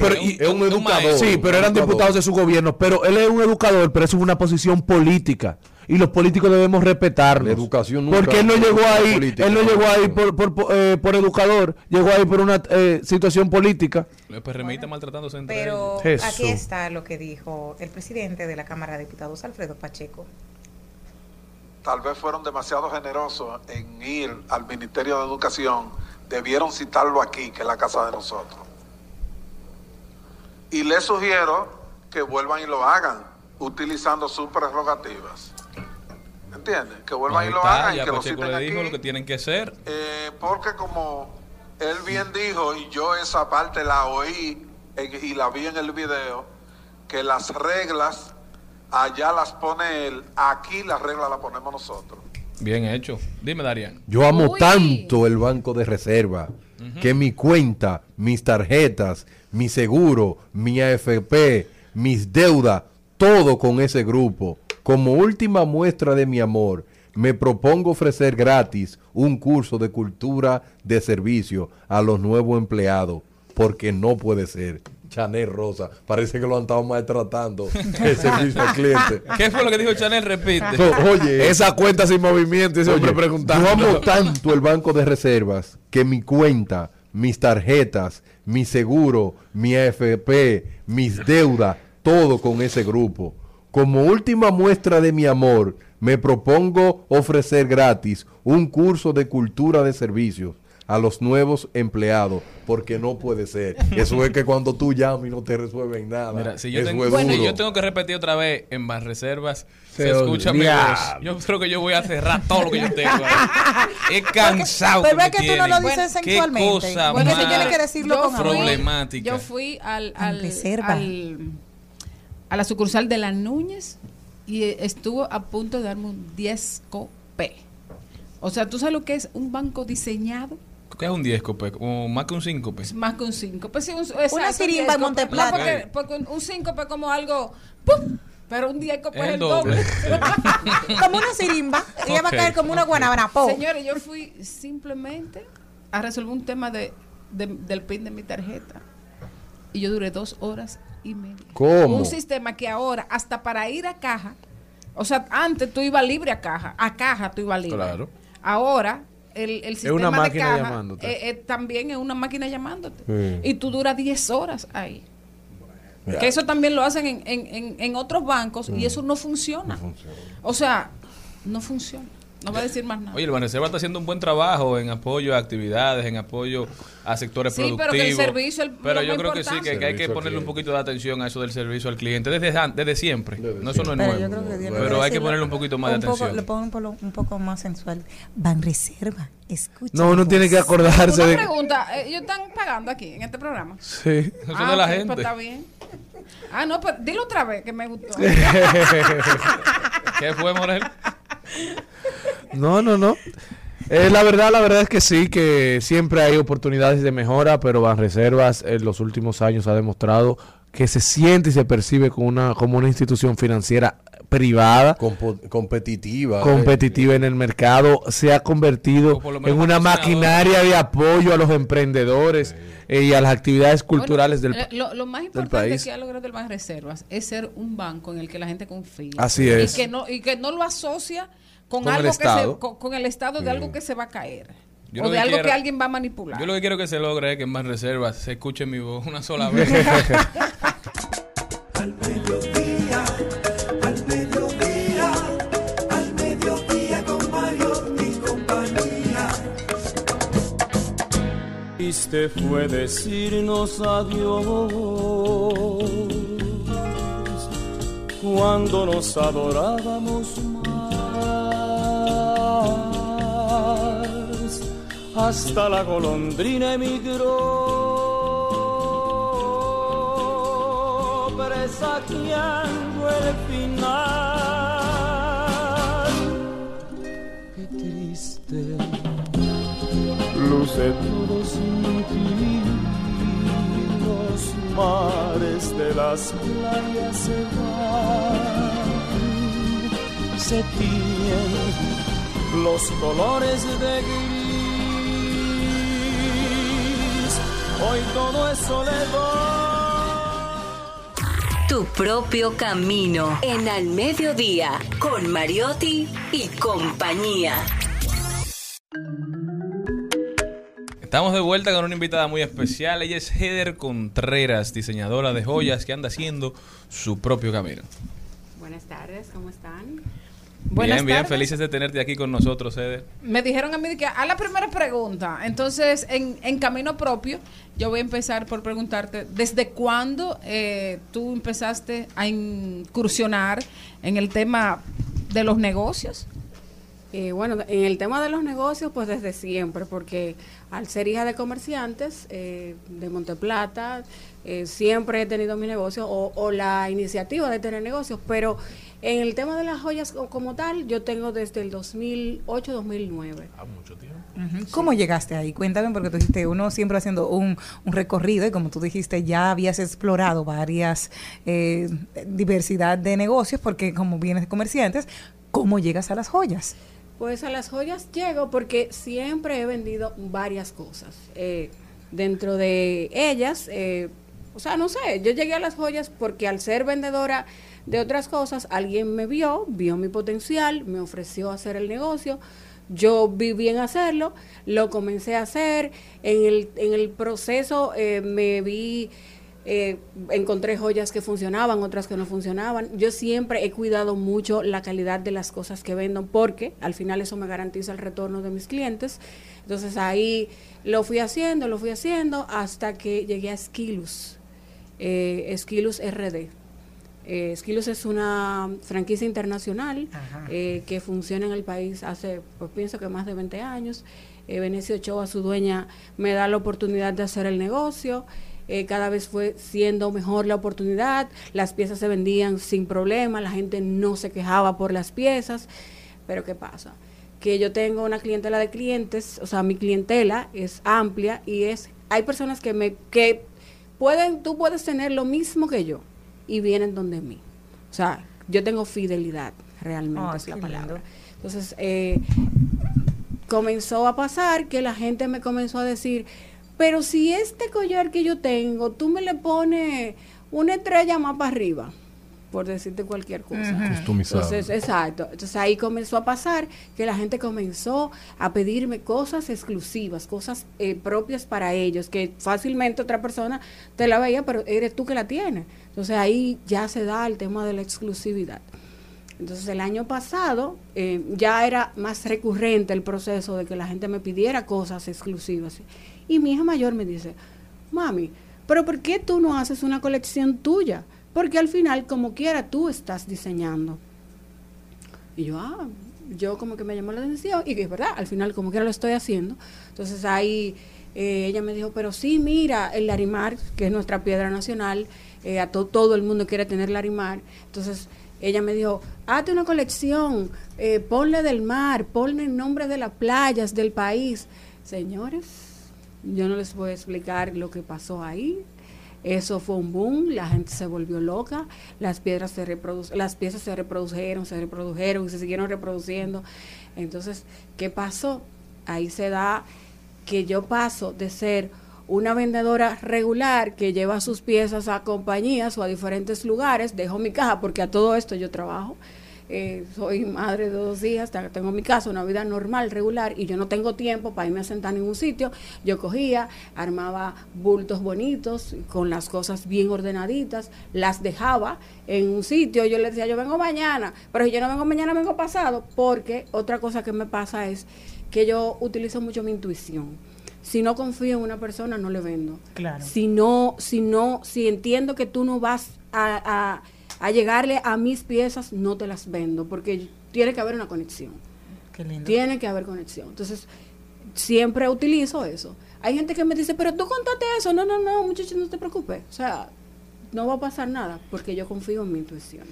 C: pero-
B: es
D: un
B: un
D: educador.
C: Sí, pero eran diputados de su gobierno. Pero él es un educador, pero eso es una posición política. Y los políticos debemos respetarlo.
D: La educación nunca
C: Porque él no llegó ahí,
D: política.
C: él no llegó ahí por, por, por, eh, por educador, llegó ahí por una eh, situación política.
B: Los PRMistas está maltratándose entre
E: Pero aquí está lo que dijo el presidente de la Cámara de Diputados, Alfredo Pacheco.
I: tal vez fueron demasiado generosos en ir al Ministerio de Educación, debieron citarlo aquí, que es la casa de nosotros. Y les sugiero que vuelvan y lo hagan, utilizando sus prerrogativas. ¿Entienden? Que vuelvan
B: Ahí
I: y lo
B: está,
I: hagan y
B: ya
I: que lo
B: Pacheco
I: citen
B: le dijo
I: aquí.
B: lo que tienen que hacer.
I: Eh, porque como él bien dijo, y yo esa parte la oí en- y la vi en el video, que las reglas allá las pone él, aquí las reglas las ponemos nosotros.
B: Bien hecho. Dime, Darían.
D: Yo amo
F: Uy.
D: tanto el banco de reserva que mi cuenta, mis tarjetas, mi seguro, mi AFP, mis deudas, todo con ese grupo. Como última muestra de mi amor, me propongo ofrecer gratis un curso de cultura de servicio a los nuevos empleados, porque no puede ser. Chanel Rosa, parece que lo han estado maltratando el servicio al cliente.
B: ¿Qué fue lo que dijo Chanel? Repite.
D: No, oye,
C: Esa cuenta sin movimiento, ese hombre preguntando.
D: Yo amo tanto el banco de reservas que mi cuenta, mis tarjetas, mi seguro, mi AFP, mis deudas, todo con ese grupo. Como última muestra de mi amor, me propongo ofrecer gratis un curso de cultura de servicios a los nuevos empleados, porque no puede ser. Eso es que cuando tú llamas y no te resuelven nada.
B: Mira, si yo, tengo,
D: es
B: bueno,
D: duro.
B: yo tengo que repetir otra vez en más reservas, se,
C: Se
B: escucha mi. Yo creo que yo voy a cerrar todo lo que yo tengo. He cansado.
E: Pero es que tú no lo dices sensualmente.
B: cosa
E: Bueno,
B: más
E: eso tiene que decirlo
F: yo
E: con
F: fui-
B: problemática.
F: Yo fui al, al- a la sucursal de la Núñez y estuvo a punto de darme un 10 copé. O sea, ¿tú sabes lo que es un banco diseñado?
B: ¿Qué es un 10 copé? Como más que un 5
F: Es
B: pesos.
F: más que un 5. Pues sí, un, exacto,
E: Una
F: un
E: sirimba
F: 10
E: en Monteplata.
F: No, porque, porque un- un 5 es como algo... ¡pum! Pero un 10 copé es el doble.
E: como una sirimba. Ella va a caer como una guanábana. po.
F: Señores, yo fui simplemente a resolver un tema de, de- del PIN de mi tarjeta. Y yo duré dos horas y media.
D: ¿Cómo?
F: Un sistema que ahora, hasta para ir a caja, o sea, antes tú ibas libre a caja, a caja tú ibas libre.
C: Claro.
F: Ahora, el, el sistema
C: una
F: de
C: máquina
F: caja
C: llamándote.
F: eh, eh, también es una máquina llamándote.
D: Sí.
F: Y tú duras 10 horas ahí. Que eso también lo hacen en, en, en, otros bancos
D: Mm.
F: y eso no funciona. O sea, no funciona. No va a decir más nada.
B: Oye, el Banreserva está haciendo un buen trabajo en apoyo a actividades, en apoyo a sectores
F: Sí, pero que el servicio es
B: Pero
F: lo
B: yo
F: más
B: creo que sí, que, hay que ponerle un poquito de atención a eso del servicio al cliente desde, desde siempre. no, eso no es
E: Pero
B: nuevo.
E: yo creo que Dios
B: Pero hay que ponerle un poquito más de
E: un poco-
B: atención.
E: le pongo un, polo- un poco más sensual. Van reserva, escucha.
C: No, uno tiene que acordarse
F: Una
C: de...
F: pregunta, eh, ellos están pagando aquí en este programa.
C: Sí.
B: Eso
F: Ah,
B: de la gente.
F: pues está bien. Ah, no, pues dilo otra vez que me gustó.
B: ¿Qué fue, Morel?
C: No, no, no. Eh, la verdad, la verdad es que sí, que siempre hay oportunidades de mejora, pero Banreservas en los últimos años ha demostrado que se siente y se percibe como una, como una institución financiera privada,
D: Compo- competitiva.
C: competitiva en el mercado, se ha convertido en una maquinaria de apoyo a los emprendedores eh, y a las actividades culturales
F: Bueno,
C: del
F: eh, lo, lo más
C: del
F: importante
C: país.
F: que ha logrado el Banreservas es ser un banco en el que la gente confía.
C: Así es.
F: Y que no, y que no lo asocia con,
C: Con el
F: algo que
C: Estado.
F: se, con, con el estado de algo que se va a caer.
B: Yo
F: o de
B: que
F: algo
B: quiero-
F: que alguien va a manipular.
B: Yo lo que quiero que se logre es que en más reservas se escuche mi voz una sola vez.
G: Fue decirnos adiós cuando nos adorábamos más. Hasta la golondrina emigró, presagiando el final. Luce todo sin ti. Los mares de las playas se van, se tiñen los colores de gris. Hoy todo es soledad.
H: Tu propio camino en Al Mediodía con Mariotti y compañía.
B: Estamos de vuelta con una invitada muy especial. Ella es Heather Contreras, diseñadora de joyas que anda haciendo su propio camino.
K: Buenas tardes, ¿cómo están?
F: Buenas
B: bien, bien,
F: tardes.
B: felices de tenerte aquí con nosotros, Heather.
F: Me dijeron a mí que a la primera pregunta. Entonces, en, en camino propio, yo voy a empezar por preguntarte, ¿desde cuándo eh, tú empezaste a incursionar en el tema de los negocios?
K: Eh, bueno, en el tema de los negocios, pues desde siempre, porque al ser hija de comerciantes eh, de Monteplata, eh, siempre he tenido mi negocio o, o la iniciativa de tener negocios, pero en el tema de las joyas co- como tal, yo tengo desde el 2008-2009.
E: Ujú. ¿Cómo llegaste ahí? Cuéntame, porque tú dijiste, uno siempre haciendo un, un recorrido y como tú dijiste, ya habías explorado varias eh, diversidad de negocios, porque como vienes de comerciantes, ¿cómo llegas a las joyas?
K: Pues a las joyas llego porque siempre he vendido varias cosas. Eh, dentro de ellas, eh, o sea, no sé, yo llegué a las joyas porque al ser vendedora de otras cosas, alguien me vio, vio mi potencial, me ofreció hacer el negocio. Yo vi bien hacerlo, lo comencé a hacer. En el, en el proceso eh, me vi eh, encontré joyas que funcionaban, otras que no funcionaban. Yo siempre he cuidado mucho la calidad de las cosas que vendo porque al final eso me garantiza el retorno de mis clientes. Entonces ahí lo fui haciendo, lo fui haciendo hasta que llegué a Skilus, eh, Skilus RD. Eh, Skilus es una franquicia internacional eh, que funciona en el país hace, pues pienso que más de 20 años. Eh, Venecio Ochoa, su dueña, me da la oportunidad de hacer el negocio. Eh, cada vez fue siendo mejor la oportunidad, las piezas se vendían sin problema, la gente no se quejaba por las piezas, pero ¿qué pasa? Que yo tengo una clientela de clientes, o sea, mi clientela es amplia y es, hay personas que me, que pueden, tú puedes tener lo mismo que yo y vienen donde mí. O sea, yo tengo fidelidad, realmente
E: Ah,
K: es la palabra.
E: lindo.
K: Entonces, eh, comenzó a pasar que la gente me comenzó a decir, pero si este collar que yo tengo, tú me le pones una estrella más para arriba, por decirte cualquier cosa.
D: Customizado.
K: Entonces, exacto. Entonces ahí comenzó a pasar que la gente comenzó a pedirme cosas exclusivas, cosas eh, propias para ellos, que fácilmente otra persona te la veía, pero eres tú que la tienes. Entonces ahí ya se da el tema de la exclusividad. Entonces el año pasado eh, ya era más recurrente el proceso de que la gente me pidiera cosas exclusivas. Y mi hija mayor me dice, mami, pero ¿por qué tú no haces una colección tuya? Porque al final, como quiera, tú estás diseñando. Y yo, ah, yo como que me llamó la atención y es verdad, al final como quiera lo estoy haciendo. Entonces ahí eh, ella me dijo, pero sí, mira, el Larimar, que es nuestra piedra nacional, eh, a to- todo el mundo quiere tener Larimar. Entonces ella me dijo, hazte una colección, eh, ponle del mar, ponle el nombre de las playas del país. Señores, yo no les voy a explicar lo que pasó ahí. Eso fue un boom, la gente se volvió loca, las piedras se reprodu- las piezas se reprodujeron, se reprodujeron y se siguieron reproduciendo. Entonces, ¿qué pasó? Ahí se da que yo paso de ser una vendedora regular que lleva sus piezas a compañías o a diferentes lugares, dejo mi caja porque a todo esto yo trabajo. Eh, soy madre de dos hijas, tengo mi casa, una vida normal, regular, y yo no tengo tiempo para irme a sentar en ningún sitio. Yo cogía, armaba bultos bonitos, con las cosas bien ordenaditas, las dejaba en un sitio. Yo le decía, yo vengo mañana, pero si yo no vengo mañana, vengo pasado, porque otra cosa que me pasa es que yo utilizo mucho mi intuición. Si no confío en una persona, no le vendo.
E: Claro.
K: Si no, si no, si entiendo que tú no vas a, a- a llegarle a mis piezas, no te las vendo, porque tiene que haber una conexión.
E: Qué lindo.
K: Tiene que haber conexión. Entonces, siempre utilizo eso. Hay gente que me dice, pero tú contaste eso. No, no, no, muchachos, no te preocupes. O sea, no va a pasar nada, porque yo confío en mi intuición.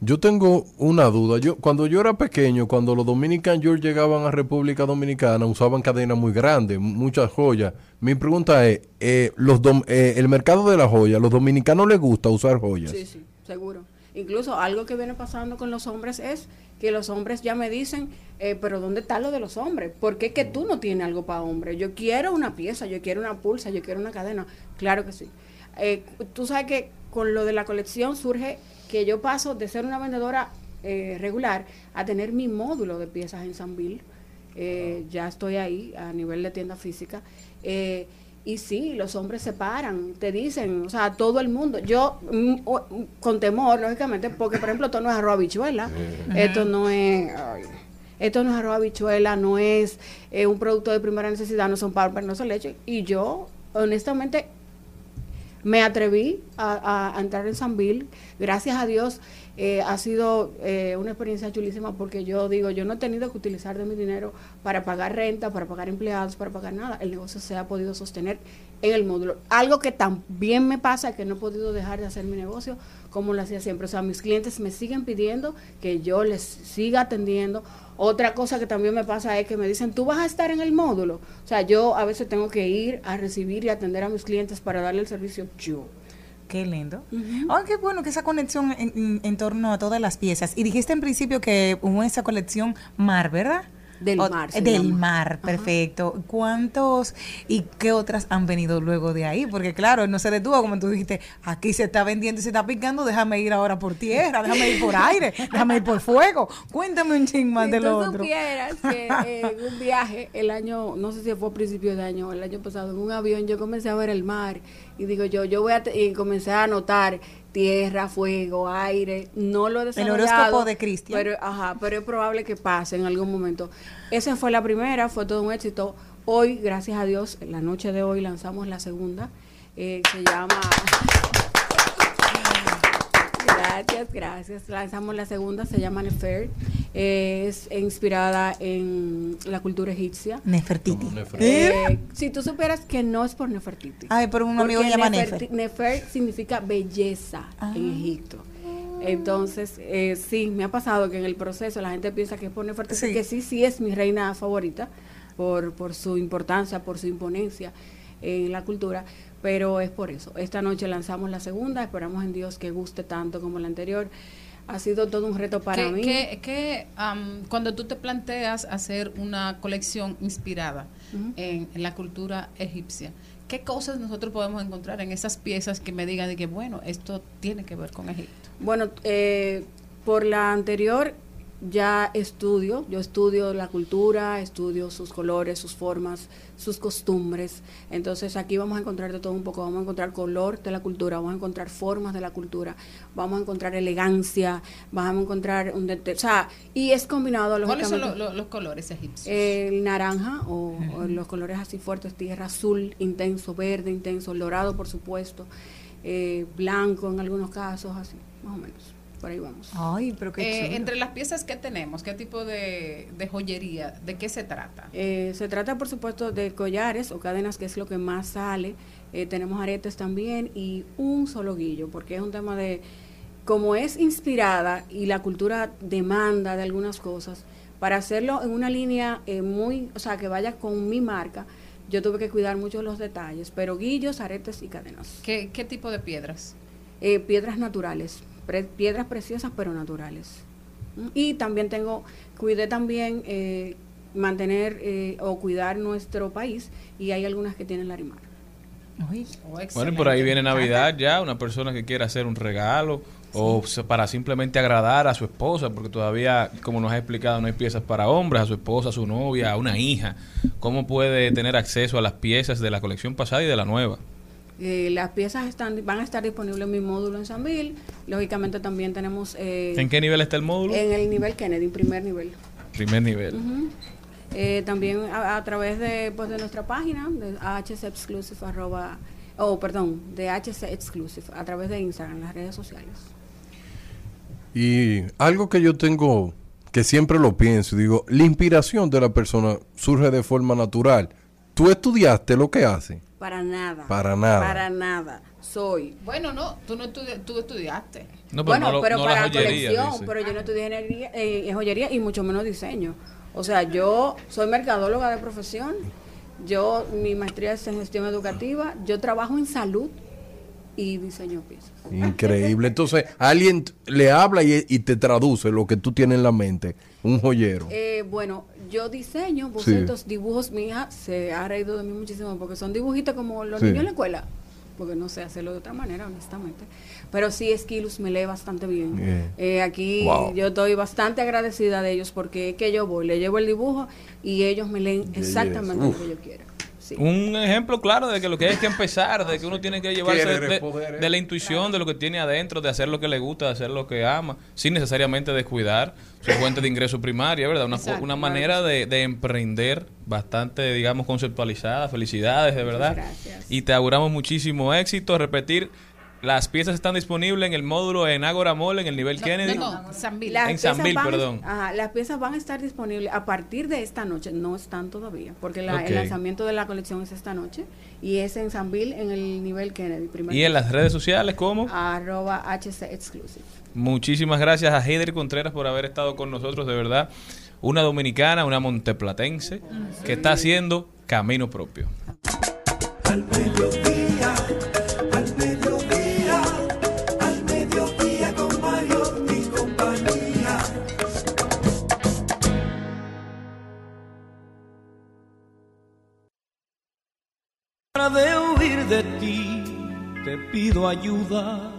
D: Yo tengo una duda. Yo cuando yo era pequeño, cuando los Dominican York llegaban a República Dominicana, usaban cadenas muy grandes, muchas joyas. Mi pregunta es, eh, los dom- eh, el mercado de la joya, ¿los dominicanos les gusta usar joyas?
K: Sí, sí, seguro. Incluso algo que viene pasando con los hombres es que los hombres ya me dicen, eh, pero ¿dónde está lo de los hombres? ¿Por qué que tú no tienes algo para hombre? Yo quiero una pieza, yo quiero una pulsa, yo quiero una cadena. Claro que sí. Eh, tú sabes que con lo de la colección surge que yo paso de ser una vendedora eh, regular a tener mi módulo de piezas en Sanville. Eh, Ya estoy ahí a nivel de tienda física. Eh, y sí, los hombres se paran, te dicen, o sea, todo el mundo. Yo, mm, o- mm, con temor, lógicamente, porque, por ejemplo, esto no es arroz habichuela. Esto no es. ay, esto no es arroz habichuela, no es eh, un producto de primera necesidad, no son papas, no son leche. Y yo, honestamente, me atreví a, entrar en Sanville. Gracias a Dios eh, ha sido eh, una experiencia chulísima porque yo digo, yo no he tenido que utilizar de mi dinero para pagar renta, para pagar empleados, para pagar nada. El negocio se ha podido sostener en el módulo. Algo que también me pasa que no he podido dejar de hacer mi negocio como lo hacía siempre. O sea, mis clientes me siguen pidiendo que yo les siga atendiendo. Otra cosa que también me pasa es que me dicen, tú vas a estar en el módulo. O sea, yo a veces tengo que ir a recibir y atender a mis clientes para darle el servicio yo.
E: Qué lindo. Oh, qué bueno que esa conexión en, en- en torno a todas las piezas. Y dijiste en principio que hubo esa colección mar, ¿verdad?
K: Del
E: O-
K: mar
E: Del mar, perfecto. ¿Cuántos y qué otras han venido luego de ahí? Porque claro, no se detuvo, como tú dijiste, aquí se está vendiendo y se está picando, déjame ir ahora por tierra, déjame ir por aire, déjame ir por fuego. Cuéntame un ching más
K: Si
E: de lo
K: tú
E: otro.
K: supieras que en un viaje el año, no sé si fue a principio de año o el año pasado, en un avión yo comencé a ver el mar y digo yo, yo voy a, y comencé a anotar tierra, fuego, aire, no lo he desarrollado.
E: horóscopo de Cristian.
K: Pero, ajá, pero es probable que pase en algún momento. Esa fue la primera, fue todo un éxito. Hoy, gracias a Dios, en la noche de hoy lanzamos la segunda. eh, se llama... Gracias, gracias. Lanzamos la segunda, se llama Nefer. Eh, es inspirada en la cultura egipcia.
E: Nefertiti.
K: Eh, si tú supieras que no es por Nefertiti.
E: Ay, pero un amigo
K: Porque
E: llama Nefer.
K: Nefer significa belleza
E: Ah.
K: en Egipto. Entonces, eh, sí, me ha pasado que en el proceso la gente piensa que es por Nefertiti,
E: Sí.
K: que sí, sí es mi reina favorita por, por su importancia, por su imponencia en la cultura, pero es por eso. Esta noche lanzamos la segunda, esperamos en Dios que guste tanto como la anterior. Ha sido todo un reto para
F: que,
K: mí.
F: que- que, am, cuando tú te planteas hacer una colección inspirada
K: Ujú.
F: en, en la cultura egipcia, ¿qué cosas nosotros podemos encontrar en esas piezas que me digan de que, bueno, esto tiene que ver con Egipto?
K: Bueno, eh, por la anterior ya estudio, yo estudio la cultura, estudio sus colores, sus formas, sus costumbres. Entonces aquí vamos a encontrar de todo un poco, vamos a encontrar color de la cultura, vamos a encontrar formas de la cultura, vamos a encontrar elegancia, vamos a encontrar un o sea, y es combinado
F: ¿Cuáles son lo- lo- los colores egipcios?
K: el naranja o, o los colores así fuertes, tierra azul intenso, verde intenso, el dorado por supuesto, eh, blanco en algunos casos, así, más o menos. Por ahí vamos.
E: Ay, pero qué
F: Eh, entre las piezas que tenemos, ¿qué tipo de, de joyería? ¿De qué se trata?
K: Eh, se trata, por supuesto, de collares o cadenas, que es lo que más sale. Eh, tenemos aretes también y un solo guillo, porque es un tema de, como es inspirada y la cultura demanda de algunas cosas, para hacerlo en una línea eh, muy, o sea, que vaya con mi marca, yo tuve que cuidar mucho los detalles, pero guillos, aretes y cadenas.
F: ¿Qué, qué tipo de piedras?
K: Eh, piedras naturales, pre- piedras preciosas pero naturales. Y también tengo, cuidé también eh, mantener eh, o cuidar nuestro país y hay algunas que tienen larimar.
F: Oh,
B: Bueno, y por ahí viene Navidad ya, una persona que quiera hacer un regalo o para simplemente agradar a su esposa, porque todavía, como nos ha explicado, no hay piezas para hombres, a su esposa, a su novia, a una hija. ¿Cómo puede tener acceso a las piezas de la colección pasada y de la nueva?
K: Eh, las piezas están, van a estar disponibles en mi módulo en Sanville. Lógicamente también tenemos eh,
B: ¿En qué nivel está el módulo?
K: en el nivel Kennedy, primer nivel.
B: Primer nivel.
K: Eh, también a, a través de, pues, de nuestra página, de HC Exclusive, arroba, oh, perdón, de HC Exclusive, a través de Instagram, las redes sociales.
D: Y algo que yo tengo, que siempre lo pienso, digo, la inspiración de la persona surge de forma natural. ¿Tú estudiaste lo que hace?
K: Para nada.
D: Para nada.
K: Para nada. Soy.
F: Bueno, no, tú no estudi- tú estudiaste.
B: No, pero
K: bueno,
B: no lo-
K: pero
B: no la
K: para
B: joyería,
K: colección,
B: dice.
K: pero yo no estudié ingeniería, eh, joyería y mucho menos diseño. O sea, yo soy mercadóloga de profesión, yo mi maestría es en gestión educativa, yo trabajo en salud y diseño piezas.
D: Increíble. Entonces, alguien le habla y, y te traduce lo que tú tienes en la mente. Un joyero.
K: Eh, bueno, yo diseño
D: Sí.
K: bocetos, dibujos. Mi hija se ha reído de mí muchísimo porque son dibujitos como los
D: Sí.
K: niños en la escuela. Porque no sé hacerlo de otra manera, honestamente. Pero sí, Esquilus me lee bastante bien.
D: Bien.
K: Eh, aquí
D: Wow.
K: yo estoy bastante agradecida de ellos porque es que yo voy, le llevo el dibujo y ellos me leen exactamente lo que yo quiero. Sí.
B: Un ejemplo claro de que lo que hay que empezar, de que uno tiene que llevarse de,
D: poder, ¿eh?
B: de la intuición, de lo que tiene adentro, de hacer lo que le gusta, de hacer lo que ama, sin necesariamente descuidar su fuente de ingreso primaria, ¿verdad? Una,
K: Exacto,
B: una manera de, de emprender bastante, digamos, conceptualizada. Felicidades, de verdad.
K: Gracias.
B: Y te auguramos muchísimo éxito. Repetir, las piezas están disponibles en el módulo en Agora Mall, en el nivel Kennedy.
F: No, no, Sanville.
B: En Sanville,
K: van
B: perdón.
K: ajá, las piezas van a estar disponibles a partir de esta noche. No están todavía, porque la- el lanzamiento de la colección es esta noche. Y es en Sanville, en el nivel Kennedy. Primer
B: Y en las redes sociales, ¿cómo?
K: Arroba HC Exclusive.
B: Muchísimas gracias a Heider Contreras por haber estado con nosotros, de verdad. Una dominicana, una monteplatense, que está haciendo camino propio.
A: Al
G: de ti, te pido ayuda.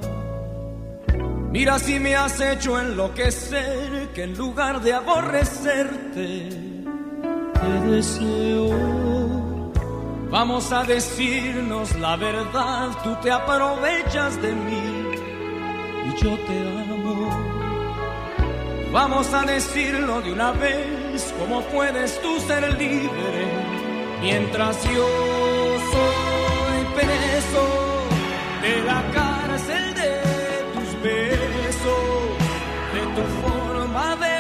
G: Mira si me has hecho enloquecer, que en lugar de aborrecerte, te deseo. Vamos a decirnos la verdad, tú te aprovechas de mí y yo te amo. Vamos a decirlo de una vez, ¿cómo puedes tú ser libre mientras yo soy de la cárcel de tus besos, de tu forma de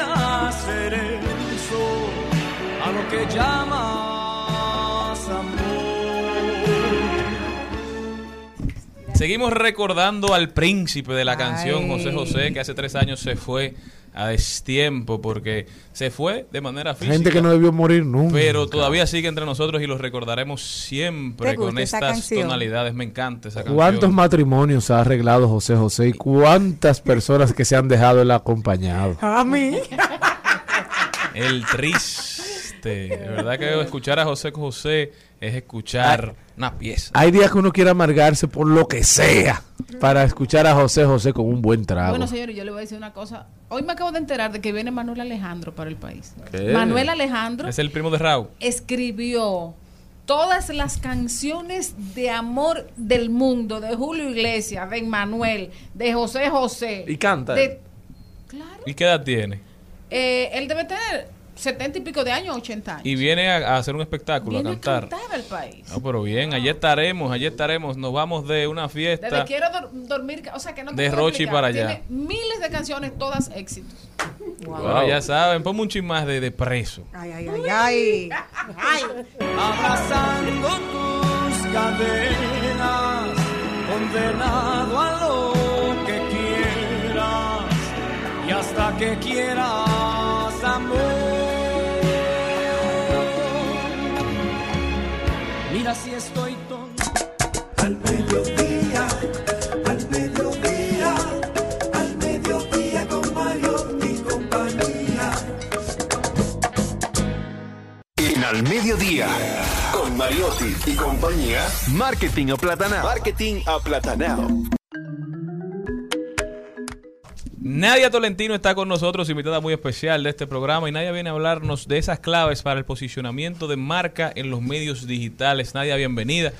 G: hacer eso, a lo que llamas
B: Seguimos recordando al príncipe de la canción,
E: Ay.
B: José José, que hace tres años se fue a destiempo porque se fue de manera física.
C: Gente que no debió morir nunca.
B: Pero todavía sigue entre nosotros y los recordaremos siempre
E: ¿Te gusta
B: con estas tonalidades. Me encanta esa canción.
C: ¿Cuántos matrimonios ha arreglado José José y cuántas personas que se han dejado él acompañado?
E: A mí.
B: El triste. De verdad que escuchar a José José es escuchar Una pieza.
C: Hay días que uno quiere amargarse por lo que sea para escuchar a José José con un buen trago.
F: Bueno, señores, yo le voy a decir una cosa. Hoy me acabo de enterar de que viene Manuel Alejandro para el país.
B: ¿Qué?
F: Manuel Alejandro
B: Es el primo de Raúl.
F: escribió todas las canciones de amor del mundo de Julio Iglesias, de Manuel, de José José.
C: Y canta.
F: De,
B: ¿Y qué edad tiene?
F: eh, él debe tener setenta y pico de años, 80 años.
B: Y viene a, a hacer un espectáculo,
F: Viene
B: a cantar.
F: a cantar al país.
B: No, pero bien, allí estaremos, allí estaremos. Nos vamos de una fiesta.
F: Desde quiero dor- dormir, o sea que no te
B: De Rochi para allá.
F: Tiene miles de canciones, todas éxitos.
B: Bueno, ya saben, ponme un chin más de, de preso.
E: Ay, ay, ay, ay.
G: abrazando tus cadenas, condenado a lo que quieras y hasta que quieras amor. Mira si estoy tonto.
A: Al mediodía, al mediodía, al mediodía con Mario y compañía.
J: En Al Mediodía, con Mariotti y compañía, Marketing Aplatanado. Marketing Aplatanado.
B: Nadia Tolentino está con nosotros, invitada muy especial de este programa, y Nadia viene a hablarnos de esas claves para el posicionamiento de marca en los medios digitales. Nadia, bienvenida.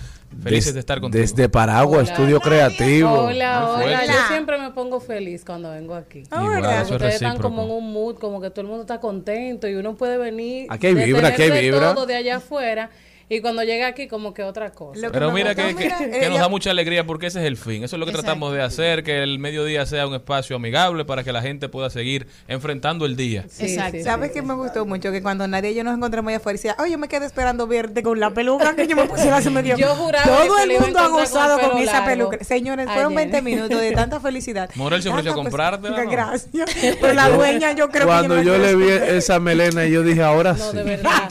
B: Felices
C: Des-
B: de estar contigo.
C: Desde Paragua, Estudio Creativo.
L: Hola, hola. Yo siempre me pongo feliz cuando vengo aquí.
B: Igual, es
L: Ustedes están como en un mood, como que todo el mundo está contento y uno puede venir.
C: Aquí hay vibra, aquí hay vibra.
L: todo de allá afuera y cuando llega aquí como que otra cosa.
B: Pero mira que, que-
E: mira,
B: que
E: ella-
B: nos da mucha alegría porque ese es el fin. Eso es lo que
E: Exacto.
B: tratamos de hacer, que el mediodía sea un espacio amigable para que la gente pueda seguir enfrentando el día.
L: Sí,
F: Exacto.
L: sí,
E: ¿Sabes
L: sí,
E: qué
L: sí.
E: me gustó mucho? Que cuando nadie y yo nos encontramos allá afuera, decía, oye, yo me quedé esperando verte con la peluca que yo me pusiera hace medio.
L: Yo juraba
E: Todo
L: que
E: el mundo ha
L: con
E: gozado con, esa peluca. Señores, fueron
L: ayer.
E: 20 minutos de tanta felicidad.
B: Morel se ofreció a ¿no?
E: Gracias. Pero la dueña, yo creo
C: Cuando
E: que
C: yo
E: me
C: le vi esa melena, yo dije, ahora
L: No,
C: sí.
L: de verdad.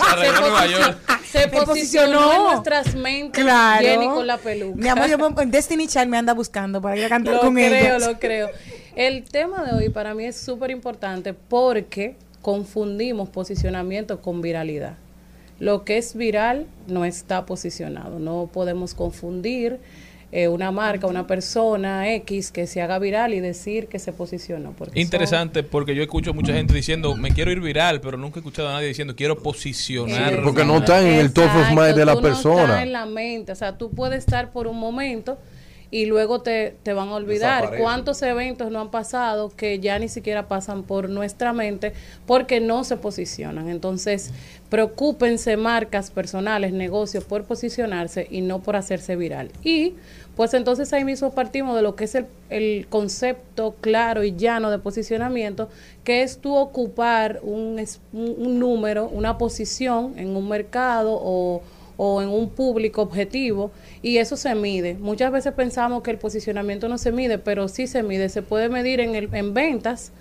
B: Se
L: posicionó
E: posicionó.
L: en nuestras mentes
E: Claro.
L: Jenny con la peluca.
E: Mi amor, yo Destiny Child me anda buscando para ir a cantar
L: lo
E: con
L: creo,
E: ella.
L: lo creo. El tema de hoy para mí es súper importante porque confundimos posicionamiento con viralidad. Lo que es viral no está posicionado. No podemos confundir eh, una marca, una persona X que se haga viral y decir que se posicionó. porque son-
B: Interesante porque yo escucho mucha gente diciendo, me quiero ir viral, pero nunca he escuchado a nadie diciendo, quiero posicionar.
D: Porque no está en el top of mind de la
L: tú No
D: persona.
L: está en la mente. O sea, tú puedes estar por un momento y luego te, te van a olvidar.
D: Desaparece.
L: ¿Cuántos eventos no han pasado que ya ni siquiera pasan por nuestra mente porque no se posicionan? Entonces, preocúpense marcas personales, negocios por posicionarse y no por hacerse viral. Y pues entonces ahí mismo partimos de lo que es el, el concepto claro y llano de posicionamiento, que es tú ocupar un, es- un, un número, una posición en un mercado o, o en un público objetivo y eso se mide. Muchas veces pensamos que el posicionamiento no se mide, pero sí se mide. Se puede medir en, el, en ventas.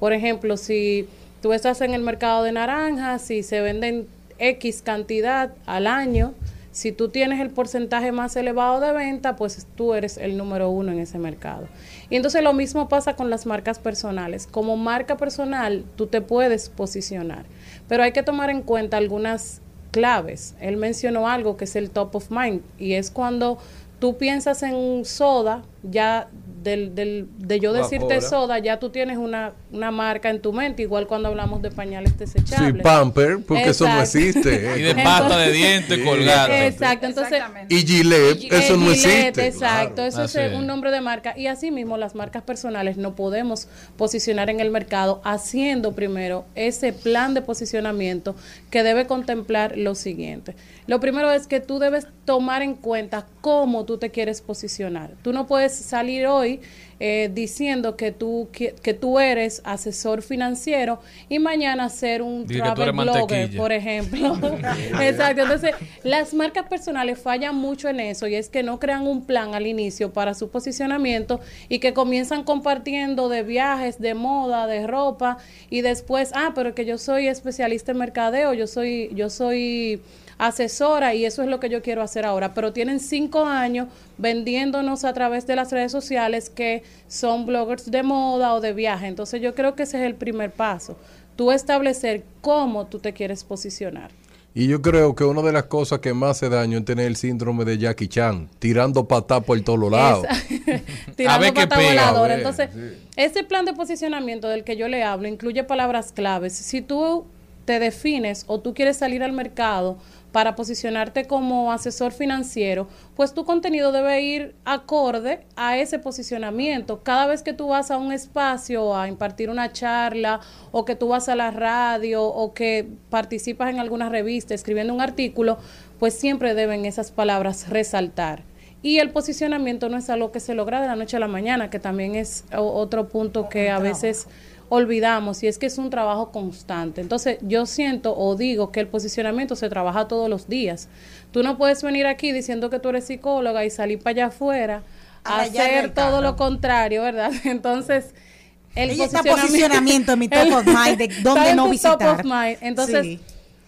L: Por ejemplo, si tú estás en el mercado de naranjas y se venden X cantidad al año, si tú tienes el porcentaje más elevado de venta, pues tú eres el número uno en ese mercado. Y entonces lo mismo pasa con las marcas personales. Como marca personal, tú te puedes posicionar, pero hay que tomar en cuenta algunas claves. Él mencionó algo que es el top of mind y es cuando tú piensas en soda, ya del, del, de yo decirte soda, ya tú tienes una, una marca en tu mente, igual cuando hablamos de pañales
D: Sí,
L: desechables.
D: Pamper, porque eso no existe.
B: Y de pasta de dientes
D: Sí.
B: colgada.
L: Exacto, entonces
F: Exactamente.
D: Y Gillette, eso no
L: Gillette,
D: existe.
L: Exacto,
D: Claro.
L: eso
B: Así
L: es. un nombre de marca. Y así mismo las marcas personales no podemos posicionar en el mercado haciendo primero ese plan de posicionamiento que debe contemplar lo siguiente. Lo primero es que tú debes tomar en cuenta cómo tú te quieres posicionar. Tú no puedes salir hoy eh, diciendo que tú, que, que tú eres asesor financiero y mañana ser un travel blogger, por ejemplo. Exacto. Entonces, las marcas personales fallan mucho en eso y es que no crean un plan al inicio para su posicionamiento y que comienzan compartiendo de viajes, de moda, de ropa y después, ah, pero que yo soy especialista en mercadeo, yo soy, yo soy asesora y eso es lo que yo quiero hacer ahora. Pero tienen cinco años vendiéndonos a través de las redes sociales que son bloggers de moda o de viaje. Entonces yo creo que ese es el primer paso. Tú establecer cómo tú te quieres posicionar.
D: Y yo creo que una de las cosas que más hace daño es tener el síndrome de Jackie Chan, tirando patas por todos lados.
L: tirando voladora.
D: ver,
L: Entonces,
D: sí.
L: ese plan de posicionamiento del que yo le hablo incluye palabras claves. Si tú te defines o tú quieres salir al mercado para posicionarte como asesor financiero, pues tu contenido debe ir acorde a ese posicionamiento. Cada vez que tú vas a un espacio a impartir una charla o que tú vas a la radio o que participas en alguna revista escribiendo un artículo, pues siempre deben esas palabras resaltar. Y el posicionamiento no es algo que se logra de la noche a la mañana, que también es otro punto que a veces olvidamos y es que es un trabajo constante. Entonces yo siento o digo que el posicionamiento se trabaja todos los días. Tú no puedes venir aquí diciendo que tú eres psicóloga y salir para allá afuera a hacer todo lo contrario, ¿verdad? Entonces... El
E: Ella está posicionamiento en mi top
L: el-
E: of mind de dónde no
L: tu top
E: visitar.
L: of mind. Entonces,
E: Sí.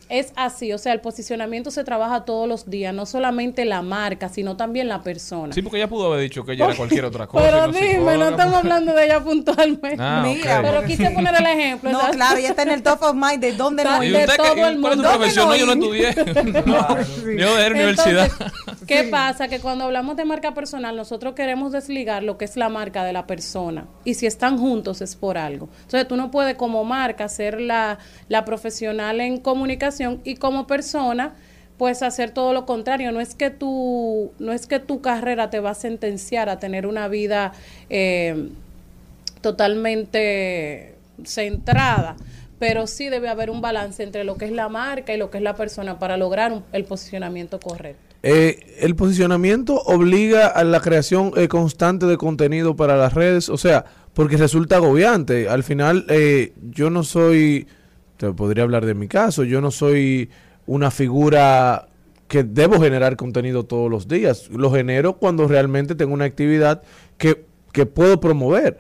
L: Es así, o sea, el posicionamiento se trabaja todos los días, no solamente la marca, sino también la persona.
B: Sí, porque ella pudo haber dicho que ella era cualquier otra cosa.
L: Pero
B: no
L: dime, no estamos hablando de ella puntualmente.
B: Ah,
E: Mira,
B: ok.
L: Pero quise poner el ejemplo.
E: No,
L: ¿sabes?
E: claro, ella está en el top of mind de dónde no
B: ¿Y
L: de todo
B: ¿Cuál
L: el
B: es
L: mundo.
B: tu
E: ¿Dónde
B: profesión?
E: no
B: No, yo no estudié. Yo de la universidad.
L: Entonces, ¿qué pasa? Que cuando hablamos de marca personal, nosotros queremos desligar lo que es la marca de la persona. Y si están juntos es por algo. Entonces, tú no puedes como marca ser la, la profesional en comunicación y como persona pues hacer todo lo contrario. No es que tu, no es que tu carrera te va a sentenciar a tener una vida eh, totalmente centrada, pero sí debe haber un balance entre lo que es la marca y lo que es la persona para lograr un- el posicionamiento correcto.
C: Eh, el posicionamiento obliga a la creación eh, constante de contenido para las redes, o sea, porque resulta agobiante. Al final, eh, yo no soy, te podría hablar de mi caso, yo no soy una figura que debo generar contenido todos los días. Lo genero cuando realmente tengo una actividad que, que puedo promover.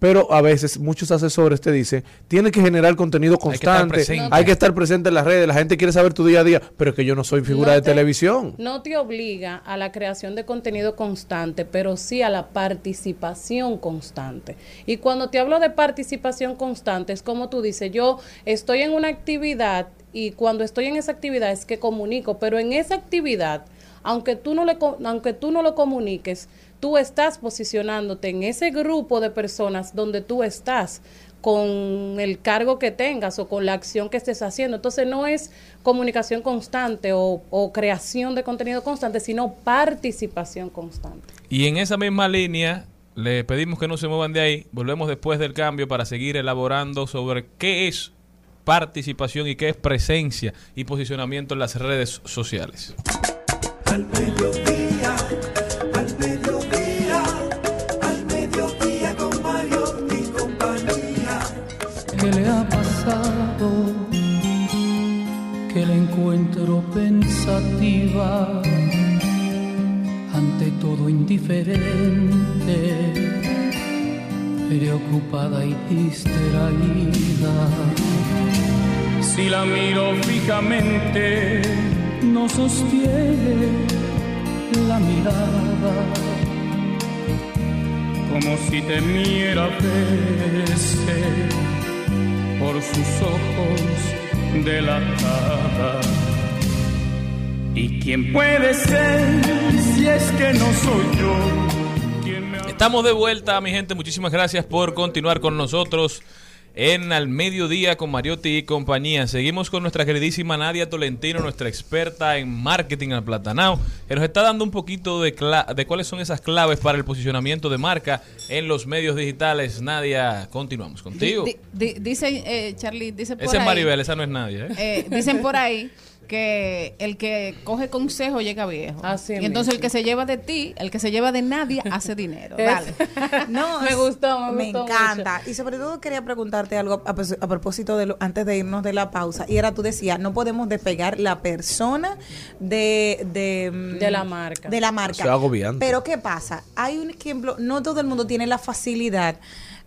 C: Pero a veces muchos asesores te dicen, tienes que generar contenido
B: Hay que estar
C: constante, hay que estar presente en las redes, la gente quiere saber tu día a día, pero es que yo no soy figura
L: No
C: de
L: te-
C: televisión.
L: No te obliga a la creación de contenido constante, pero sí a la participación constante. Y cuando te hablo de participación constante, es como tú dices, yo estoy en una actividad y cuando estoy en esa actividad es que comunico, pero en esa actividad, aunque tú no, le, co- aunque tú no lo comuniques, tú estás posicionándote en ese grupo de personas donde tú estás con el cargo que tengas o con la acción que estés haciendo. Entonces no es comunicación constante o, o creación de contenido constante, sino participación constante.
B: Y en esa misma línea, le pedimos que no se muevan de ahí. Volvemos después del cambio para seguir elaborando sobre qué es participación y qué es presencia y posicionamiento en las redes sociales.
A: Al
G: ¿Qué le ha pasado? Que la encuentro pensativa, ante todo indiferente, preocupada y distraída. Si la miro fijamente, no sostiene la mirada como si temiera verse por sus ojos delatada. ¿Y quién puede ser si es que no soy yo?
B: Estamos de vuelta, mi gente. Muchísimas gracias por continuar con nosotros en Al Mediodía con Mariotti y compañía. Seguimos con nuestra queridísima Nadia Tolentino, nuestra experta en marketing al platanao, que nos está dando un poquito de, de cuáles son esas claves para el posicionamiento de marca en los medios digitales. Nadia, continuamos contigo.
F: Di- di- dice, eh, Charlie, dice por
B: Esa es
F: ahí,
B: Maribel, esa no es Nadia. ¿eh?
F: eh, dicen por ahí que el que coge consejo llega viejo.
L: Así
F: y entonces el que se lleva de ti, el que se lleva de nadie, hace dinero. Dale.
E: No,
L: Me gustó, me
E: me
L: gustó
E: encanta. Y sobre todo quería preguntarte algo a, propósito de lo, antes de irnos de la pausa. Y era tú decías, no podemos despegar la persona de, de, mm,
L: De la marca.
E: De la marca.
C: Es agobiante.
E: Pero ¿qué pasa? Hay un ejemplo, no todo el mundo tiene la facilidad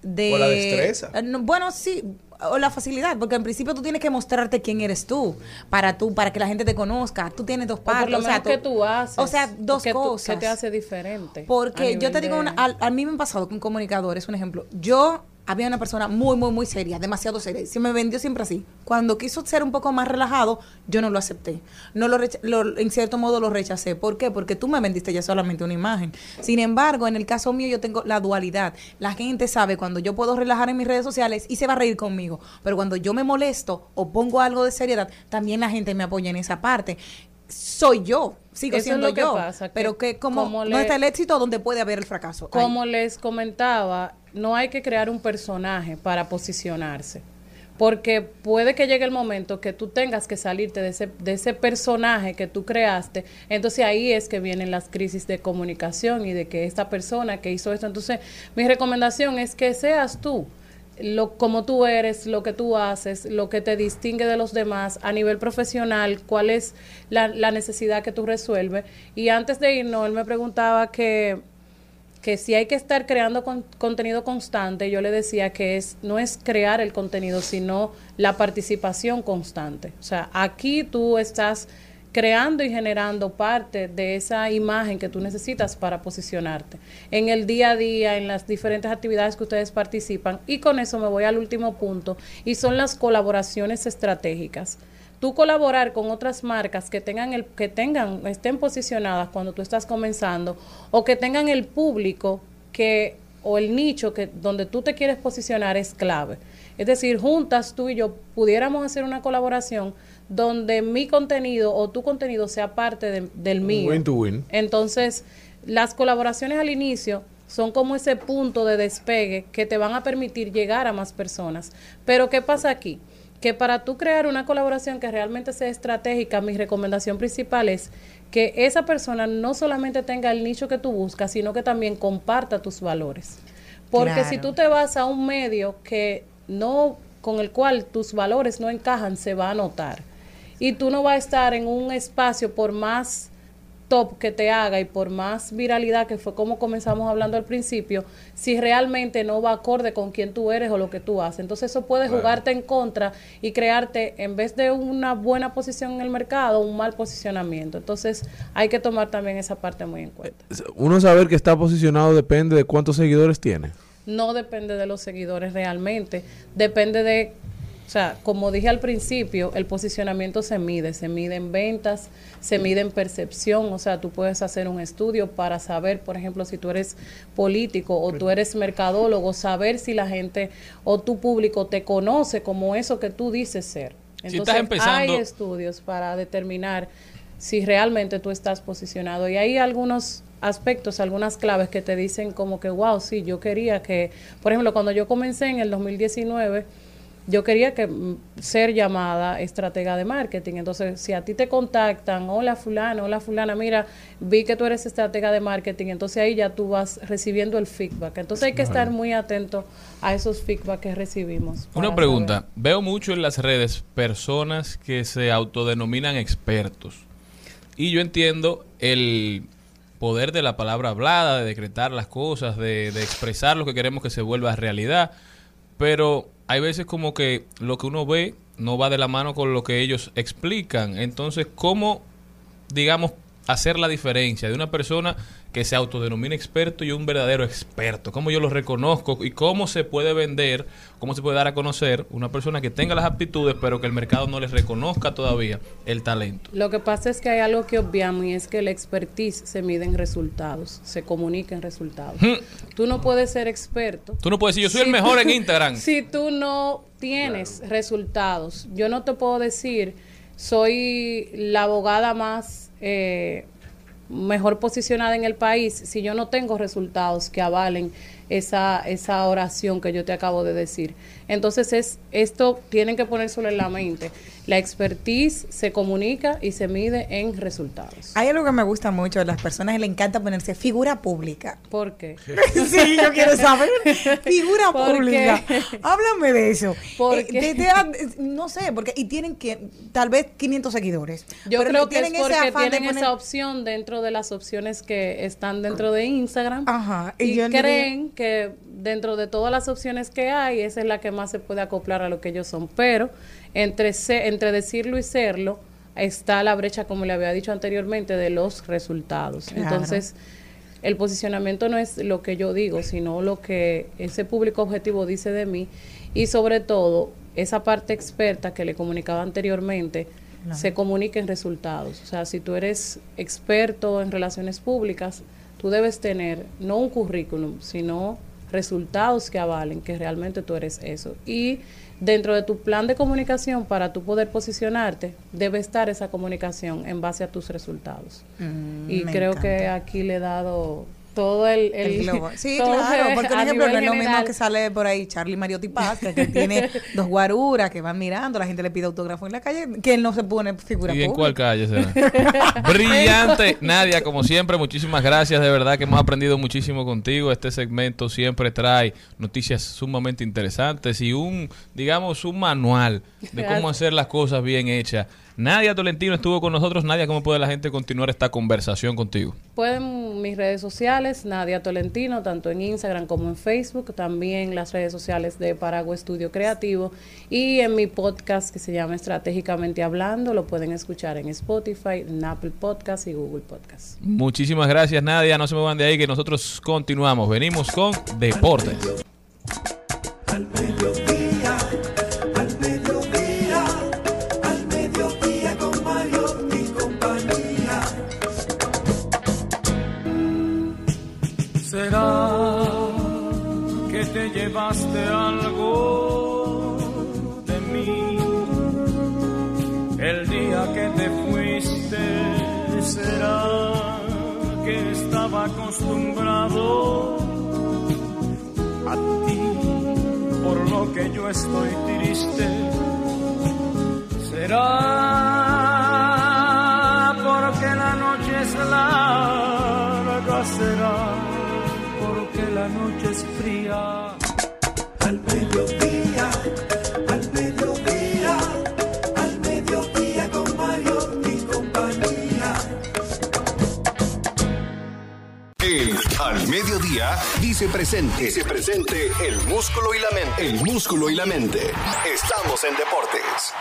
E: de...
C: O la destreza.
E: Eh, no, bueno, sí, o la facilidad, porque en principio tú tienes que mostrarte quién eres tú, para tú, para que la gente te conozca. Tú tienes dos
L: O por
E: partes.
L: lo
E: o sea,
L: menos que tú haces.
E: O sea, dos
L: que tú-
E: cosas.
L: que te hace diferente. a
E: Porque yo te digo, una- al- a, mí me han pasado con comunicadores, un ejemplo. Yo había una persona muy, muy, muy seria, demasiado seria. Se me vendió siempre así. Cuando quiso ser un poco más relajado, yo no lo acepté. No lo, lo- en cierto modo lo rechacé. ¿Por qué? Porque tú me vendiste ya solamente una imagen. Sin embargo, en el caso mío yo tengo la dualidad. La gente sabe cuando yo puedo relajar en mis redes sociales y se va a reír conmigo. Pero cuando yo me molesto o pongo algo de seriedad, también la gente me apoya en esa parte. Soy yo, sigo
L: Eso es
E: siendo
L: que
E: yo.
L: pasa, que
E: pero que como,
L: como
E: no está el éxito donde puede haber el fracaso. Ahí.
L: Como les comentaba, no hay que crear un personaje para posicionarse. Porque puede que llegue el momento que tú tengas que salirte de ese, de ese personaje que tú creaste. Entonces ahí es que vienen las crisis de comunicación y de que esta persona que hizo esto. Entonces mi recomendación es que seas tú, lo, como tú eres, lo que tú haces, lo que te distingue de los demás a nivel profesional, cuál es la, la necesidad que tú resuelves. Y antes de irnos, él me preguntaba que que si hay que estar creando con- contenido constante, yo le decía que es no es crear el contenido, sino la participación constante. O sea, aquí tú estás creando y generando parte de esa imagen que tú necesitas para posicionarte en el día a día, en las diferentes actividades que ustedes participan. Y con eso me voy al último punto, y son las colaboraciones estratégicas tú colaborar con otras marcas que tengan el que tengan estén posicionadas cuando tú estás comenzando o que tengan el público que o el nicho que donde tú te quieres posicionar es clave. Es decir, juntas tú y yo pudiéramos hacer una colaboración donde mi contenido o tu contenido sea parte de- del mío.
C: Win to win.
L: Entonces, las colaboraciones al inicio son como ese punto de despegue que te van a permitir llegar a más personas. Pero ¿qué pasa aquí? Que para tú crear una colaboración que realmente sea estratégica, mi recomendación principal es que esa persona no solamente tenga el nicho que tú buscas, sino que también comparta tus valores. Porque
E: Claro.
L: si tú te vas a un medio que no con el cual tus valores no encajan, se va a notar. Y tú no vas a estar en un espacio por más top que te haga y por más viralidad que fue como comenzamos hablando al principio, si realmente no va acorde con quién tú eres o lo que tú haces. Entonces eso puede
C: Claro.
L: jugarte en contra y crearte, en vez de una buena posición en el mercado, un mal posicionamiento. Entonces hay que tomar también esa parte muy en cuenta.
C: Uno saber que está posicionado depende de cuántos seguidores tiene.
L: no depende de los seguidores realmente, depende de, o sea, como dije al principio, el posicionamiento se mide, se mide en ventas, se mide en percepción, o sea, tú puedes hacer un estudio para saber, por ejemplo, si tú eres político o tú eres mercadólogo, saber si la gente o tu público te conoce como eso que tú dices ser.
B: Si
L: Entonces,
B: estás empezando-
L: hay estudios para determinar si realmente tú estás posicionado. Y hay algunos aspectos, algunas claves que te dicen como que, wow, sí, yo quería que, por ejemplo, cuando yo comencé en el 2019, yo quería que mm, ser llamada estratega de marketing. Entonces, si a ti te contactan, hola fulano, hola fulana, mira, vi que tú eres estratega de marketing, entonces ahí ya tú vas recibiendo el feedback. Entonces hay que estar muy atento a esos feedback que recibimos.
B: Una pregunta. Veo mucho en las redes personas que se autodenominan expertos. Y yo entiendo el poder de la palabra hablada, de decretar las cosas, de, de expresar lo que queremos que se vuelva realidad. Pero hay veces como que lo que uno ve no va de la mano con lo que ellos explican. Entonces, ¿cómo, digamos, hacer la diferencia de una persona que se autodenomina experto y un verdadero experto? ¿Cómo yo lo reconozco? ¿Y cómo se puede vender, cómo se puede dar a conocer una persona que tenga las aptitudes, pero que el mercado no les reconozca todavía el talento?
L: Lo que pasa es que hay algo que obviamos y es que el expertise se mide en resultados, se comunica en resultados. Tú no puedes ser experto.
B: Tú no puedes decir, yo soy
L: Si
B: el mejor
L: tú-
B: en Instagram.
L: Si tú no tienes resultados, yo no te puedo decir, soy la abogada más eh, mejor posicionada en el país si yo no tengo resultados que avalen esa, esa oración que yo te acabo de decir. Entonces es esto tienen que ponérselo en la mente. La expertise se comunica y se mide en resultados.
E: Hay algo que me gusta mucho, a las personas les encanta ponerse figura pública.
L: ¿Por qué?
E: sí, yo quiero saber. Figura
L: ¿Por
E: pública.
L: qué?
E: Háblame de eso.
L: ¿Por
E: Eh,
L: qué?
E: desde a- no sé, porque y tienen que tal vez 500 seguidores.
L: Yo
E: Pero
L: creo que es
E: tienen ese
L: porque
E: de
L: tienen
E: poner-
L: esa opción dentro de las opciones que están dentro de Instagram
E: y
L: y,
E: yo le
L: creen que dentro de todas las opciones que hay, esa es la que más se puede acoplar a lo que ellos son. Pero entre, se- entre decirlo y serlo está la brecha, como le había dicho anteriormente, de los resultados.
E: Claro.
L: Entonces, el posicionamiento no es lo que yo digo, sino lo que ese público objetivo dice de mí y sobre todo esa parte experta que le comunicaba anteriormente
E: Claro.
L: se comunica en resultados. O sea, si tú eres experto en relaciones públicas, tú debes tener no un currículum, sino resultados que avalen que realmente tú eres eso. Y dentro de tu plan de comunicación, para tú poder posicionarte, debe estar esa comunicación en base a tus resultados.
E: Mm,
L: y creo que aquí le he dado todo el... el-
E: El globo. Sí, claro, porque por ejemplo no es lo mismo que sale por ahí Charlie Mariotti Paz, que, tiene dos guaruras que van mirando, la gente le pide autógrafo en la calle, que él no se pone figura
B: ¿Y en cuál calle será? Brillante, Nadia, como siempre, muchísimas gracias. De verdad que hemos aprendido muchísimo contigo. Este segmento siempre trae noticias sumamente interesantes y un, digamos, un manual de cómo hacer las cosas bien hechas. Nadia Tolentino estuvo con nosotros. Nadia, ¿cómo puede la gente continuar esta conversación contigo?
L: Pueden mis redes sociales, Nadia Tolentino, tanto en Instagram como en Facebook, también las redes sociales de Paraguay Estudio Creativo y en mi podcast que se llama Estratégicamente Hablando, lo pueden escuchar en Spotify, en Apple Podcast y Google Podcast.
B: Muchísimas gracias, Nadia. No se me van de ahí que nosotros continuamos. Venimos con Deportes.
A: Al mediodía, al
G: ¿Será que te llevaste algo de mí? El día que te fuiste, ¿será que estaba acostumbrado a ti? Por lo que yo estoy triste. ¿Será porque la noche es larga? ¿Será la noche es fría?
A: Al mediodía, al mediodía, al mediodía con Mario y compañía.
J: El Al Mediodía dice presente. Dice presente el músculo y la mente. El músculo y la mente. Estamos en deportes.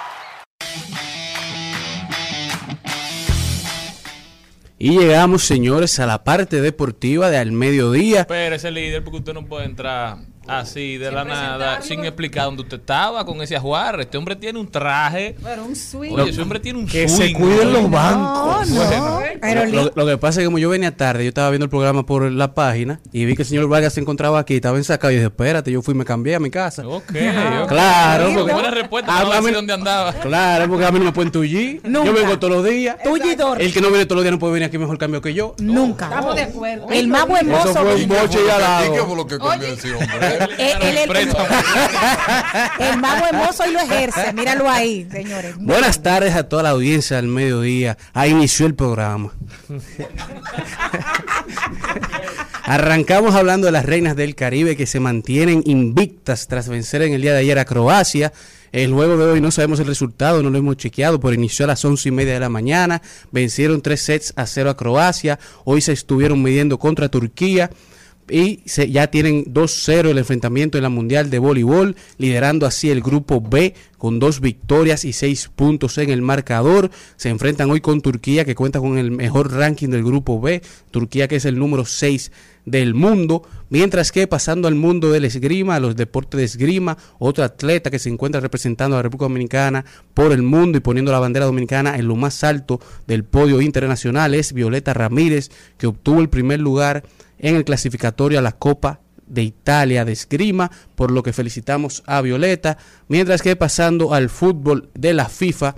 M: Y llegamos, señores, a la parte deportiva de al mediodía.
B: Pero ese líder, porque usted no puede entrar así de la nada, sin explicar dónde usted estaba con ese ajuar. Este hombre tiene un traje.
F: Pero un swing.
B: Oye, ese hombre tiene un
M: Que
B: swing.
M: se cuiden los
B: ¿no?
M: bancos.
B: Bueno.
E: Pero
M: Lo, que pasa es que como yo venía tarde, yo estaba viendo el programa por la página y vi que el señor Vargas se encontraba aquí, estaba ensacado y dije, espérate, yo fui y me cambié a mi casa.
B: Ok.
M: Claro, porque...
B: Buena respuesta,
M: A-
B: no
M: a
B: decir
M: mí-
B: dónde andaba.
M: Claro, porque a mí no me pueden tullir.
E: Nunca.
M: Yo vengo todos los días.
E: Tullidor.
M: El que no viene todos los días no puede venir aquí mejor cambio que yo.
E: Nunca.
F: Estamos de acuerdo.
E: El más buen
M: Eso
E: mozo.
M: fue un boche y
D: ¿Y
M: alado.
D: qué fue lo que cambió ese hombre?
E: Eh, él- él-
B: Préstamo.
E: el más buen mozo y lo ejerce. Míralo ahí, señores.
M: Buenas tardes a toda la audiencia del mediodía. Ahí inició el programa. Arrancamos hablando de las reinas del Caribe que se mantienen invictas tras vencer en el día de ayer a Croacia. El juego de hoy no sabemos el resultado, no lo hemos chequeado, pero inició a las once y media de la mañana. Vencieron tres sets a cero a Croacia. Hoy se estuvieron midiendo contra Turquía y se, ya tienen 2-0 el enfrentamiento en la Mundial de Voleibol, liderando así el grupo B con dos victorias y seis puntos en el marcador. Se enfrentan hoy con Turquía, que cuenta con el mejor ranking del grupo B. Turquía, que es el número 6 del mundo. Mientras que pasando al mundo del esgrima, a los deportes de esgrima, otro atleta que se encuentra representando a la República Dominicana por el mundo y poniendo la bandera dominicana en lo más alto del podio internacional es Violeta Ramírez, que obtuvo el primer lugar en el clasificatorio a la Copa de Italia de esgrima, por lo que felicitamos a Violeta. Mientras que pasando al fútbol de la FIFA,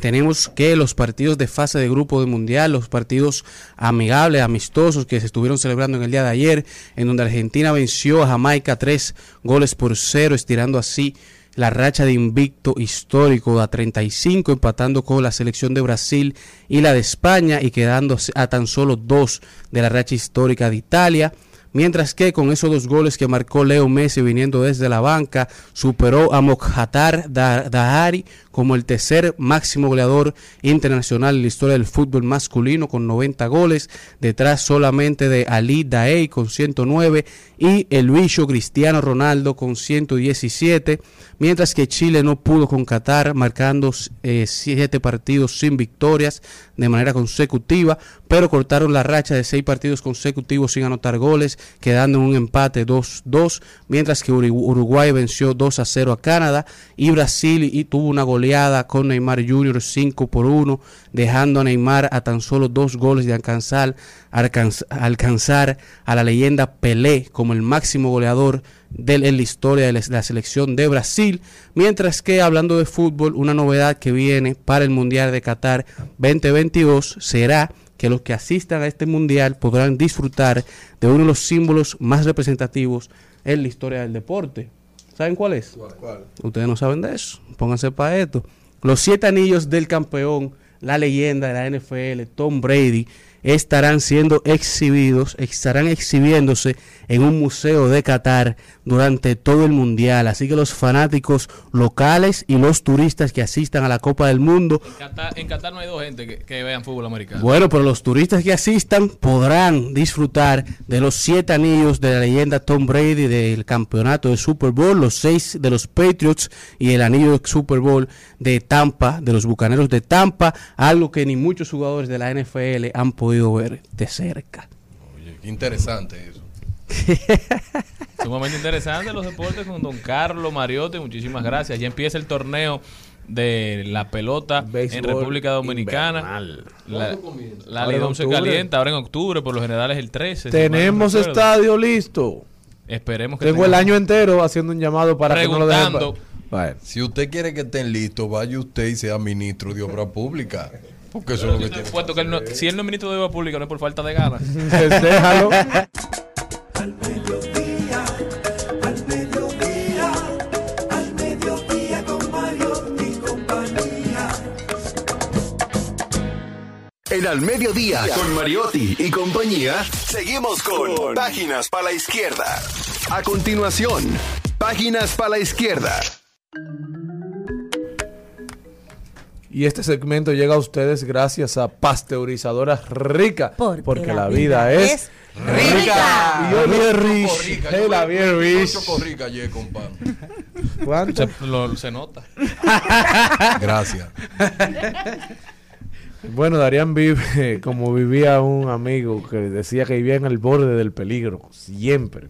M: tenemos que los partidos de fase de grupo de mundial, los partidos amigables, amistosos que se estuvieron celebrando en el día de ayer, en donde Argentina venció a Jamaica tres goles por cero, estirando así la racha de invicto histórico a 35, empatando con la selección de Brasil y la de España y quedando a tan solo dos de la racha histórica de Italia. Mientras que con esos dos goles que marcó Leo Messi viniendo desde la banca, superó a Mokhtar Da- Dahari como el tercer máximo goleador internacional en la historia del fútbol masculino con 90 goles, detrás solamente de Ali Daei con 109 y el bicho Cristiano Ronaldo con 117, mientras que Chile no pudo con Qatar marcando eh, siete partidos sin victorias de manera consecutiva, pero cortaron la racha de seis partidos consecutivos sin anotar goles, quedando en un empate 2-2, mientras que Uruguay venció 2 a 0 a Canadá y Brasil y tuvo una goleada con Neymar Jr. 5 por 1, dejando a Neymar a tan solo dos goles de alcanzar, alcanz- alcanzar a la leyenda Pelé como el máximo goleador de la historia de la selección de Brasil, mientras que hablando de fútbol, una novedad que viene para el Mundial de Qatar 2022 será que los que asistan a este mundial podrán disfrutar de uno de los símbolos más representativos en la historia del deporte. ¿Saben cuál es? Ustedes no saben de eso. Pónganse para esto. Los siete anillos del campeón, la leyenda de la NFL, Tom Brady, estarán siendo exhibidos, estarán exhibiéndose en un museo de Qatar durante todo el mundial. Así que los fanáticos locales y los turistas que asistan a la Copa del Mundo
B: Qatar- en Qatar no hay dos gente que, que vean fútbol americano.
M: bueno, pero los turistas que asistan podrán disfrutar de los siete anillos de la leyenda Tom Brady del campeonato de Super Bowl, los seis de los Patriots y el anillo de Super Bowl de Tampa, de los Bucaneros de Tampa, algo que ni muchos jugadores de la NFL han podido ver de cerca.
D: Oye, qué interesante eso.
B: Sumamente interesante los deportes con don Carlos Mariotti. Muchísimas gracias. Ya empieza el torneo de la pelota en República Dominicana.
C: invernal.
B: La, la 11
C: octubre.
B: calienta ahora en octubre, por lo general es el 13. si mal no
C: Tenemos estadio listo.
B: Esperemos que
C: Tengo el año entero haciendo un llamado para que no lo dejen. Bueno.
D: Si usted quiere que estén listos, vaya usted y sea ministro de obra pública. Porque eso es lo que tiene.
B: Puesto que él no- si él no es ministro de Obra Pública, no es por falta de ganas.
C: Déjalo.
A: Al mediodía, al mediodía, al mediodía con Mario y compañía.
J: En Al Mediodía, con Mariotti y compañía, seguimos con Páginas para la Izquierda. A continuación, Páginas para la Izquierda.
C: Y este segmento llega a ustedes gracias a Pasteurizadoras Rica. Porque, la, vida, es rica. Y yo bien rich.
D: Yo
C: la bien rich.
D: chocorrica ayer con pan.
C: ¿Cuánto?
B: Se, lo- se nota.
D: Gracias.
C: Bueno, Darían vive como vivía un amigo que decía que vivía en el borde del peligro, siempre.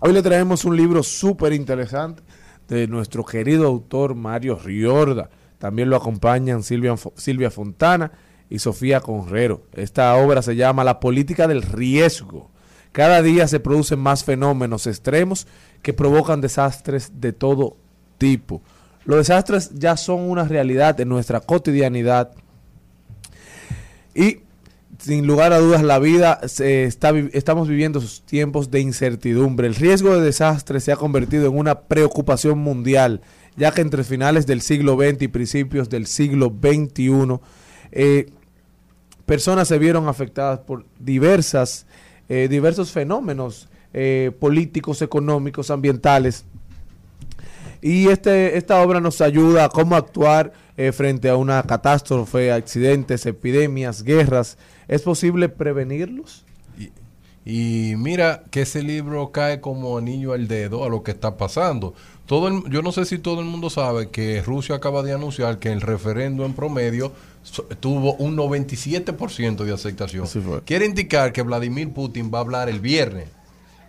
C: Hoy le traemos un libro súper interesante de nuestro querido autor Mario Riorda. También lo acompañan Silvia, Silvia Fontana y Sofía Conrero. Esta obra se llama La política del riesgo. Cada día se producen más fenómenos extremos que provocan desastres de todo tipo. Los desastres ya son una realidad en nuestra cotidianidad y sin lugar a dudas la vida se está estamos viviendo sus tiempos de incertidumbre. El riesgo de desastre se ha convertido en una preocupación mundial, ya que entre finales del siglo XX y principios del siglo XXI eh, personas se vieron afectadas por diversas eh, diversos fenómenos eh, políticos, económicos, ambientales. Y este, esta obra nos ayuda a cómo actuar eh, frente a una catástrofe, accidentes, epidemias, guerras. ¿Es posible prevenirlos?
D: Y mira que ese libro cae como anillo al dedo a lo que está pasando. Todo el- yo no sé si todo el mundo sabe que Rusia acaba de anunciar que el referendo en promedio so- tuvo un 97% de aceptación. Quiere indicar que Vladimir Putin va a hablar el viernes,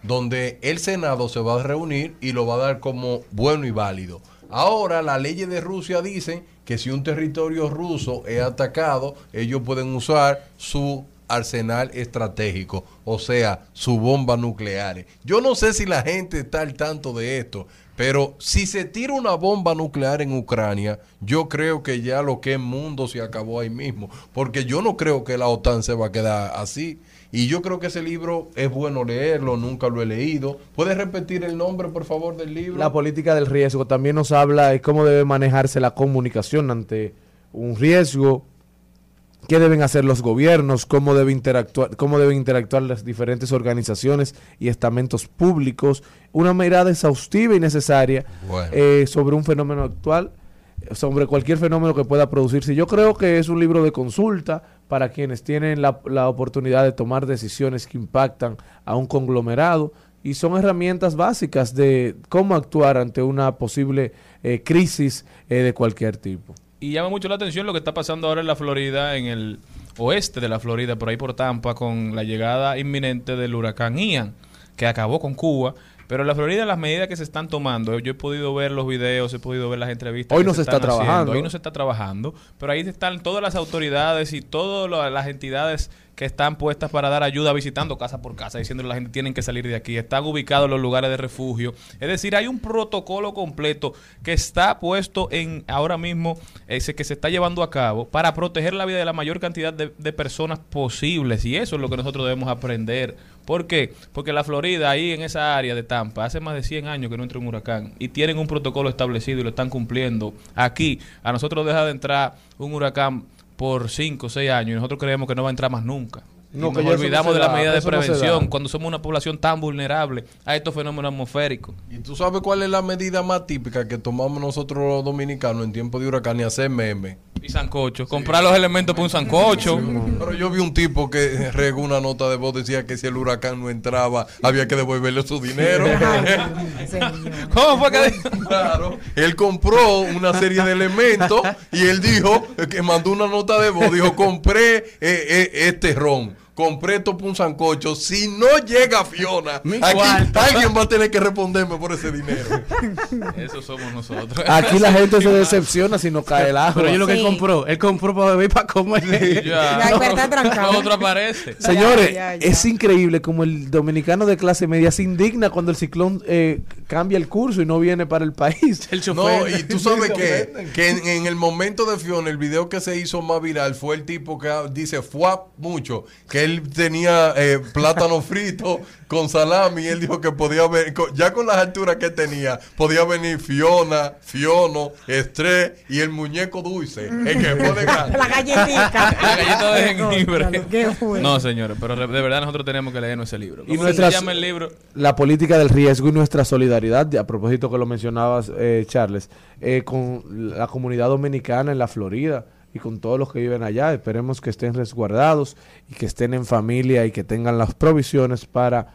D: donde el Senado se va a reunir y lo va a dar como bueno y válido. Ahora las leyes de Rusia dicen que si un territorio ruso es atacado, ellos pueden usar su arsenal estratégico, o sea, su bomba nuclear. Yo no sé si la gente está al tanto de esto, pero si se tira una bomba nuclear en Ucrania, yo creo que ya lo que es mundo se acabó ahí mismo, porque yo no creo que la OTAN se va a quedar así. Y yo creo que ese libro es bueno leerlo, nunca lo he leído. ¿Puedes repetir el nombre, por favor, del libro?
C: La política del riesgo también nos habla de cómo debe manejarse la comunicación ante un riesgo, qué deben hacer los gobiernos, cómo debe interactuar, cómo deben interactuar las diferentes organizaciones y estamentos públicos, una mirada exhaustiva y necesaria
D: Bueno.
C: eh, sobre un fenómeno actual sobre cualquier fenómeno que pueda producirse. Yo creo que es un libro de consulta para quienes tienen la, la oportunidad de tomar decisiones que impactan a un conglomerado y son herramientas básicas de cómo actuar ante una posible eh, crisis eh, de cualquier tipo.
B: Y llama mucho la atención lo que está pasando ahora en la Florida, en el oeste de la Florida, por ahí por Tampa, con la llegada inminente del huracán Ian, que acabó con Cuba. Pero en la Florida las medidas que se están tomando, yo he podido ver los videos, he podido ver las entrevistas.
C: Hoy no se está
B: haciendo.
C: trabajando.
B: Hoy no se está trabajando, pero ahí están todas las autoridades y todas las entidades que están puestas para dar ayuda visitando casa por casa, diciéndole a la gente tienen que salir de aquí, están ubicados los lugares de refugio. Es decir, hay un protocolo completo que está puesto en ahora mismo, ese que se está llevando a cabo para proteger la vida de la mayor cantidad de, de personas posibles. Y eso es lo que nosotros debemos aprender. ¿Por qué? Porque la Florida, ahí en esa área de Tampa, hace más de 100 años que no entra un huracán y tienen un protocolo establecido y lo están cumpliendo. Aquí, a nosotros deja de entrar un huracán por 5 o 6 años y nosotros creemos que no va a entrar más nunca.
C: No,
B: nos olvidamos de la
C: da,
B: medida de
C: no
B: prevención cuando somos una población tan vulnerable a estos fenómenos atmosféricos.
D: ¿Y tú sabes cuál es la medida más típica que tomamos nosotros los dominicanos en tiempo de huracán y hacer memes?
B: Y sancocho. Comprar los elementos para un sancocho.
D: Pero yo vi un tipo que regó una nota de voz, decía que si el huracán no entraba, había que devolverle su dinero.
B: ¿Cómo fue que
D: Claro. Él compró una serie de elementos y él dijo que mandó una nota de voz, dijo, compré eh, eh, este ron. Compré esto para un sancocho. Si no llega Fiona,
C: Mi
D: aquí
C: cuarto.
D: alguien va a tener que responderme por ese dinero.
B: Eso somos nosotros.
C: Aquí la gente se decepciona si no cae el agua.
M: Pero yo lo que
E: Sí.
M: compró, él compró para beber y para comer.
B: Ya. Lo otro aparece.
C: Señores,
E: Ya, ya, ya.
C: es increíble como el dominicano de clase media se indigna cuando el ciclón eh, cambia el curso y no viene para el país.
M: El
D: No, y tú sabes que, que en, en el momento de Fiona, el video que se hizo más viral fue el tipo que dice fuap mucho, que él tenía eh, plátano frito con salami y él dijo que podía ver, ya con las alturas que tenía, podía venir Fiona, Fiono, Estrés y el muñeco dulce, el que pone.
E: La galletita.
B: La galleta de jengibre. No, señores, pero de verdad nosotros tenemos que leernos ese libro.
C: Y
B: ¿Cómo
C: nuestras-
B: se llama el libro?
C: La política del riesgo y nuestra solidaridad, a propósito que lo mencionabas, eh, Charles, eh, con la comunidad dominicana en la Florida y con todos los que viven allá. Esperemos que estén resguardados y que estén en familia y que tengan las provisiones para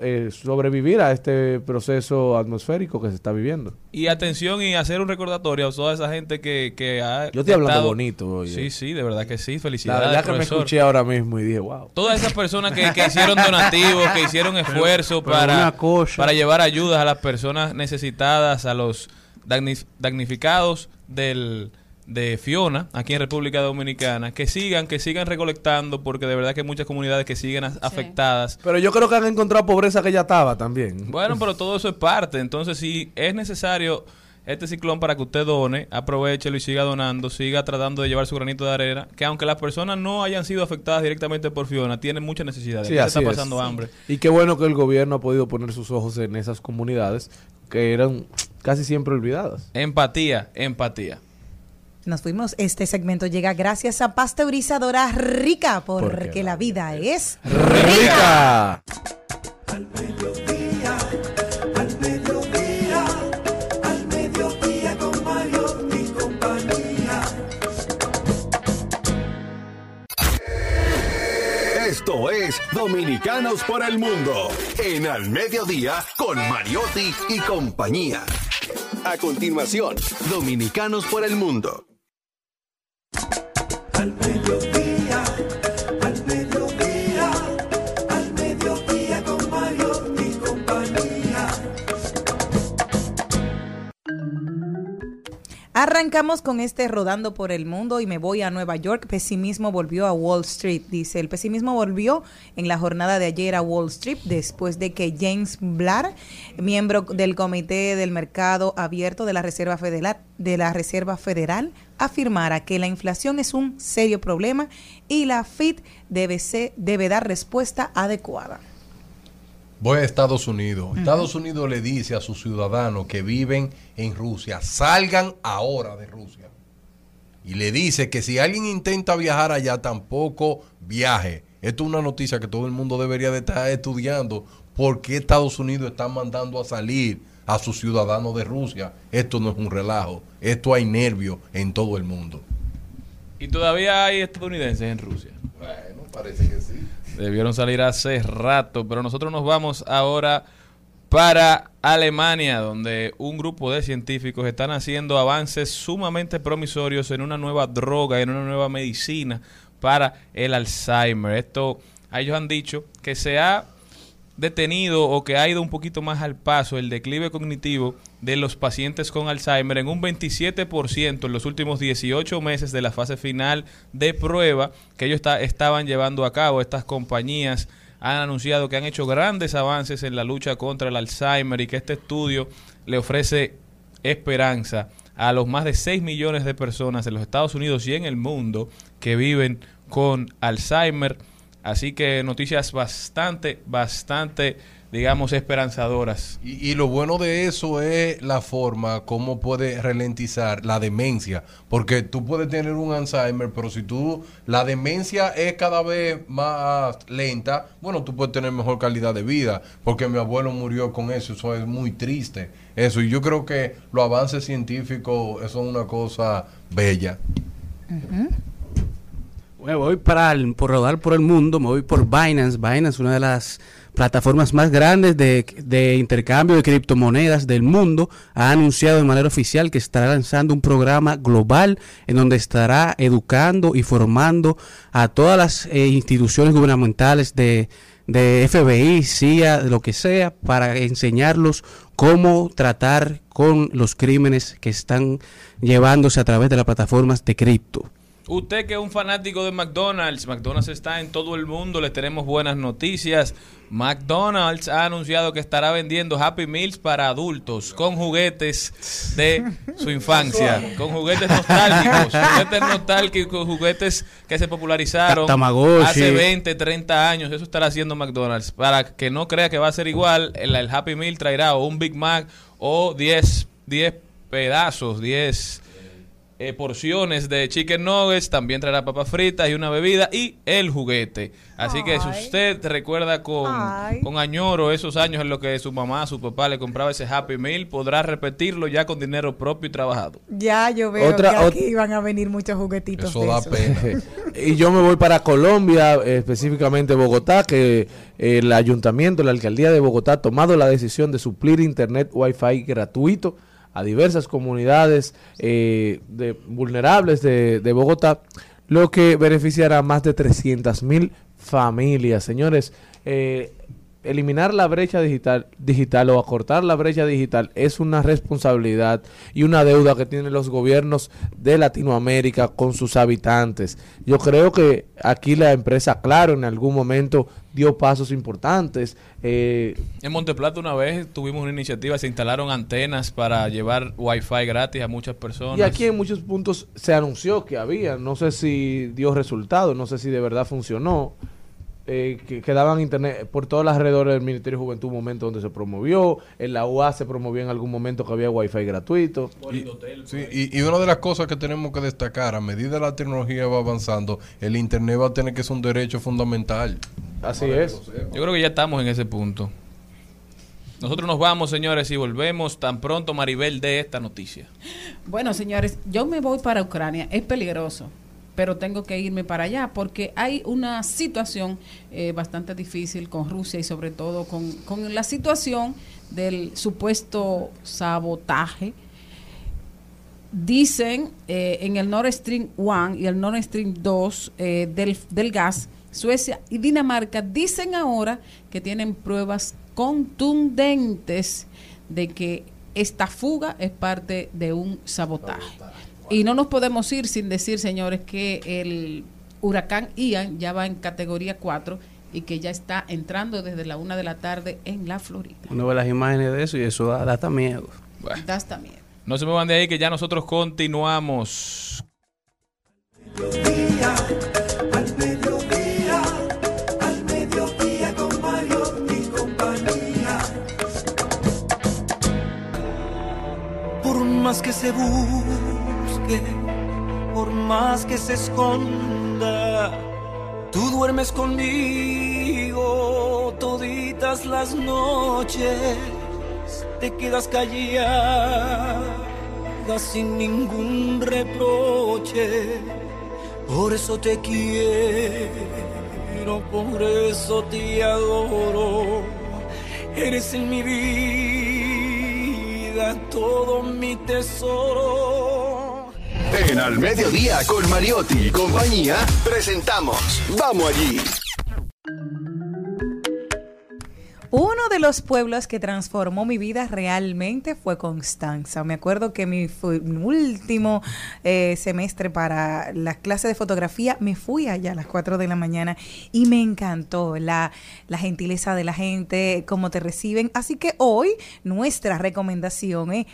C: eh, sobrevivir a este proceso atmosférico que se está viviendo.
B: Y atención y hacer un recordatorio a toda esa gente que, que ha.
C: Yo estoy hablando
B: estado-
C: bonito, oye.
B: Sí, sí, de verdad que sí.
C: La
B: Felicidades,
C: verdad que me escuché ahora mismo y dije, wow.
B: Todas esas personas que, que hicieron donativos, que hicieron esfuerzo
M: pero
B: para, para llevar ayudas a las personas necesitadas, a los damni- damnificados del, de Fiona, aquí en República Dominicana, que sigan, que sigan recolectando, porque de verdad que hay muchas comunidades que siguen as- afectadas.
C: Pero yo creo que han encontrado pobreza que ya estaba también.
B: Bueno, pero todo eso es parte. Entonces, si es necesario este ciclón para que usted done, aprovechelo y siga donando, siga tratando de llevar su granito de arena, que aunque las personas no hayan sido afectadas directamente por Fiona, tienen muchas necesidades.
C: Sí, así
B: está
C: es.
B: pasando hambre.
C: Y qué bueno que el gobierno ha podido poner sus ojos en esas comunidades que eran casi siempre olvidadas.
B: Empatía, empatía.
E: Nos fuimos. Este segmento llega gracias a Pasteurizadora Rica, porque la vida es
C: ¡Rica!
A: Al mediodía, al mediodía, al mediodía con Mario y compañía.
J: Esto es Dominicanos por el Mundo en Al Mediodía con Mariotti y compañía. A continuación, Dominicanos por el Mundo.
A: Al mediodía,
E: Arrancamos con este rodando por el mundo y me voy a Nueva York. Pesimismo volvió a Wall Street. Dice, el pesimismo volvió en la jornada de ayer a Wall Street después de que James Blair, miembro del Comité del Mercado Abierto de la Reserva Federal, de la Reserva Federal afirmara que la inflación es un serio problema y la FID debe, ser- debe dar respuesta adecuada.
D: Voy a Estados Unidos. Estados Unidos le dice a sus ciudadanos que viven en Rusia, salgan ahora de Rusia. Y le dice que si alguien intenta viajar allá, tampoco viaje. Esto es una noticia que todo el mundo debería de estar estudiando. ¿Por qué Estados Unidos está mandando a salir a sus ciudadanos de Rusia. Esto no es un relajo, esto hay nervio en todo el mundo.
B: Y todavía hay estadounidenses en Rusia.
D: Bueno, parece que sí.
B: Debieron salir hace rato, pero nosotros nos vamos ahora para Alemania, donde un grupo de científicos están haciendo avances sumamente promisorios en una nueva droga, en una nueva medicina para el Alzheimer. Esto, ellos han dicho que se ha detenido o que ha ido un poquito más al paso el declive cognitivo de los pacientes con Alzheimer en un 27% en los últimos 18 meses de la fase final de prueba que ellos está- estaban llevando a cabo. Estas compañías han anunciado que han hecho grandes avances en la lucha contra el Alzheimer y que este estudio le ofrece esperanza a los más de 6 millones de personas en los Estados Unidos y en el mundo que viven con Alzheimer. Así que noticias bastante, bastante, digamos, esperanzadoras.
D: Y, y lo bueno de eso es la forma como puede ralentizar la demencia. Porque tú puedes tener un Alzheimer, pero si tú la demencia es cada vez más lenta, bueno, tú puedes tener mejor calidad de vida. Porque mi abuelo murió con eso, eso es muy triste. Eso, y yo creo que los avances científicos son una cosa bella.
M: Me voy para el- por rodar por el mundo, me voy por Binance. Binance, una de las plataformas más grandes de, de intercambio de criptomonedas del mundo, ha anunciado de manera oficial que estará lanzando un programa global en donde estará educando y formando a todas las eh, instituciones gubernamentales de, de FBI, CIA, lo que sea, para enseñarlos cómo tratar con los crímenes que están llevándose a través de las plataformas de cripto.
B: Usted que es un fanático de McDonald's, McDonald's está en todo el mundo, le tenemos buenas noticias. McDonald's ha anunciado que estará vendiendo Happy Meals para adultos con juguetes de su infancia, con juguetes nostálgicos, juguetes nostálgicos, juguetes que se popularizaron
M: Tamagotchi.
B: hace 20, 30 años. Eso estará haciendo McDonald's. Para que no crea que va a ser igual, el, el Happy Meal traerá o un Big Mac o 10, 10 pedazos, 10 eh, porciones de chicken nuggets, también traerá papas fritas y una bebida y el juguete. Así que si usted recuerda con,
E: Ay.
B: con añoro esos años en los que su mamá, su papá le compraba ese Happy Meal, podrá repetirlo ya con dinero propio y trabajado.
E: Ya yo veo
C: Otra-
E: que aquí van a venir muchos juguetitos
D: Eso
E: de
D: da
E: esos.
D: pena.
C: y yo me voy para Colombia, específicamente Bogotá, que eh, el ayuntamiento, la alcaldía de Bogotá ha tomado la decisión de suplir internet Wi-Fi gratuito a diversas comunidades eh, de, vulnerables de, Bogotá, lo que beneficiará a más de 300 mil familias. Señores, eh, eliminar la brecha digital, digital o acortar la brecha digital es una responsabilidad y una deuda que tienen los gobiernos de Latinoamérica con sus habitantes. Yo creo que aquí la empresa Claro en algún momento dio pasos importantes. eh,
B: En Monteplata una vez tuvimos una iniciativa, se instalaron antenas para llevar Wi-Fi gratis a muchas personas.
C: y aquí en muchos puntos se anunció que había, no sé si dio resultado, no sé si de verdad funcionó. Eh, que, que daban internet por todos los alrededores del Ministerio de Juventud, un momento donde se promovió, en la UA se promovió en algún momento que había wifi gratuito.
D: Sí, y, y una de las cosas que tenemos que destacar, a medida que la tecnología va avanzando, el Internet va a tener que ser un derecho fundamental.
C: Así es.
B: Yo creo que ya estamos en ese punto. Nosotros nos vamos, señores, y volvemos tan pronto Maribel de esta noticia.
F: Bueno, señores, yo me voy para Ucrania. Es peligroso, pero tengo que irme para allá porque hay una situación eh, bastante difícil con Rusia y sobre todo con, con la situación del supuesto sabotaje. Dicen eh, en el Nord Stream 1 y el Nord Stream 2 eh, del, del gas, Suecia y Dinamarca dicen ahora que tienen pruebas contundentes de que esta fuga es parte de un sabotaje. Y no nos podemos ir sin decir, señores, que el huracán Ian ya va en categoría 4 y que ya está entrando desde la una de la tarde en la Florida.
M: Uno ve las imágenes de eso y eso da, da hasta miedo.
B: Bueno,
F: Da hasta miedo.
B: no se me van de ahí que ya nosotros continuamos.
A: mediodía, al mediodía, al mediodía con Mario y compañía.
G: Por más que se busque, por más que se esconda, tú duermes conmigo toditas las noches. te quedas callada sin ningún reproche. Por eso te quiero, por eso te adoro. Eres en mi vida todo mi tesoro.
J: En Al Mediodía con Mariotti y compañía presentamos Vamos allí.
E: Uno de los pueblos que transformó mi vida realmente fue Constanza. Me acuerdo que mi, último eh, semestre para las clases de fotografía me fui allá a las 4 de la mañana y me encantó la, la gentileza de la gente, cómo te reciben. Así que hoy nuestra recomendación es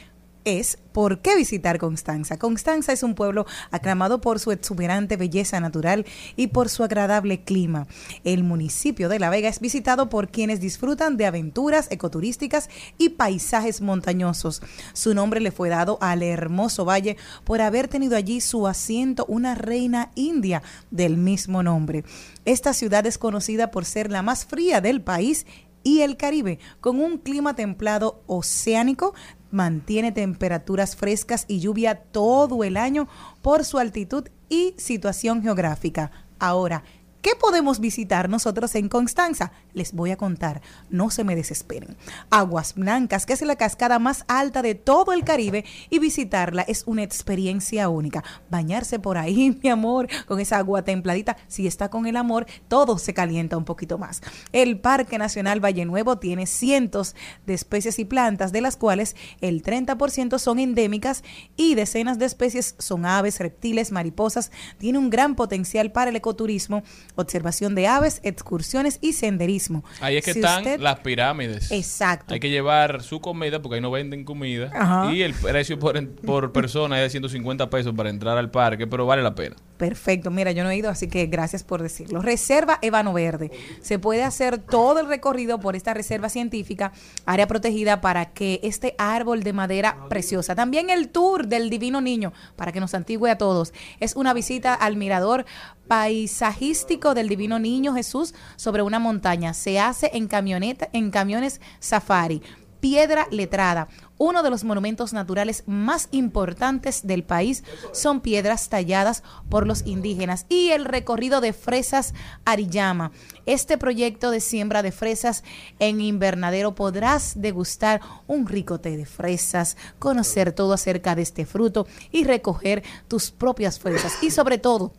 E: es por qué visitar Constanza. Constanza es un pueblo aclamado por su exuberante belleza natural y por su agradable clima. El municipio de La Vega es visitado por quienes disfrutan de aventuras ecoturísticas y paisajes montañosos. Su nombre le fue dado al hermoso valle por haber tenido allí su asiento una reina india del mismo nombre. Esta ciudad es conocida por ser la más fría del país y el Caribe, con un clima templado oceánico, mantiene temperaturas frescas y lluvia todo el año por su altitud y situación geográfica. Ahora, ¿Qué podemos visitar nosotros en Constanza? Les voy a contar, no se me desesperen. Aguas Blancas, que es la cascada más alta de todo el Caribe, y visitarla es una experiencia única. Bañarse por ahí, mi amor, con esa agua templadita, si está con el amor, todo se calienta un poquito más. El Parque Nacional Valle Nuevo tiene cientos de especies y plantas, de las cuales el 30% son endémicas y decenas de especies son aves, reptiles, mariposas. Tiene un gran potencial para el ecoturismo observación de aves, excursiones y senderismo.
B: Ahí es que
E: Si
B: están
E: usted-
B: las pirámides.
E: Exacto.
B: Hay que llevar su comida porque ahí no venden comida.
E: Ajá.
B: Y el precio por, por persona es de 150 pesos para entrar al parque, pero vale la pena.
E: Perfecto, mira, yo no he ido, así que gracias por decirlo. Reserva Ébano Verde. Se puede hacer todo el recorrido por esta reserva científica, área protegida para que este árbol de madera preciosa, también el tour del Divino Niño, para que nos antigüe a todos, es una visita al mirador paisajístico del Divino Niño Jesús sobre una montaña. Se hace en camioneta, en camiones safari. Piedra Letrada, uno de los monumentos naturales más importantes del país, son piedras talladas por los indígenas y el recorrido de fresas Ariyama. Este proyecto de siembra de fresas en invernadero podrás degustar un rico té de fresas, conocer todo acerca de este fruto y recoger tus propias fresas y sobre todo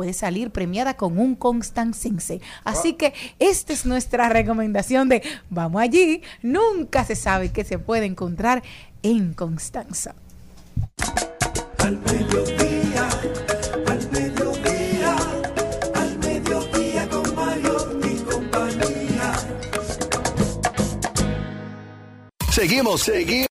E: puede salir premiada con un constancense. Así que esta es nuestra recomendación de vamos allí, nunca se sabe qué se puede encontrar en Constanza.
A: Al mediodía, al mediodía, al mediodía con Mario y compañía.
J: Seguimos, seguimos.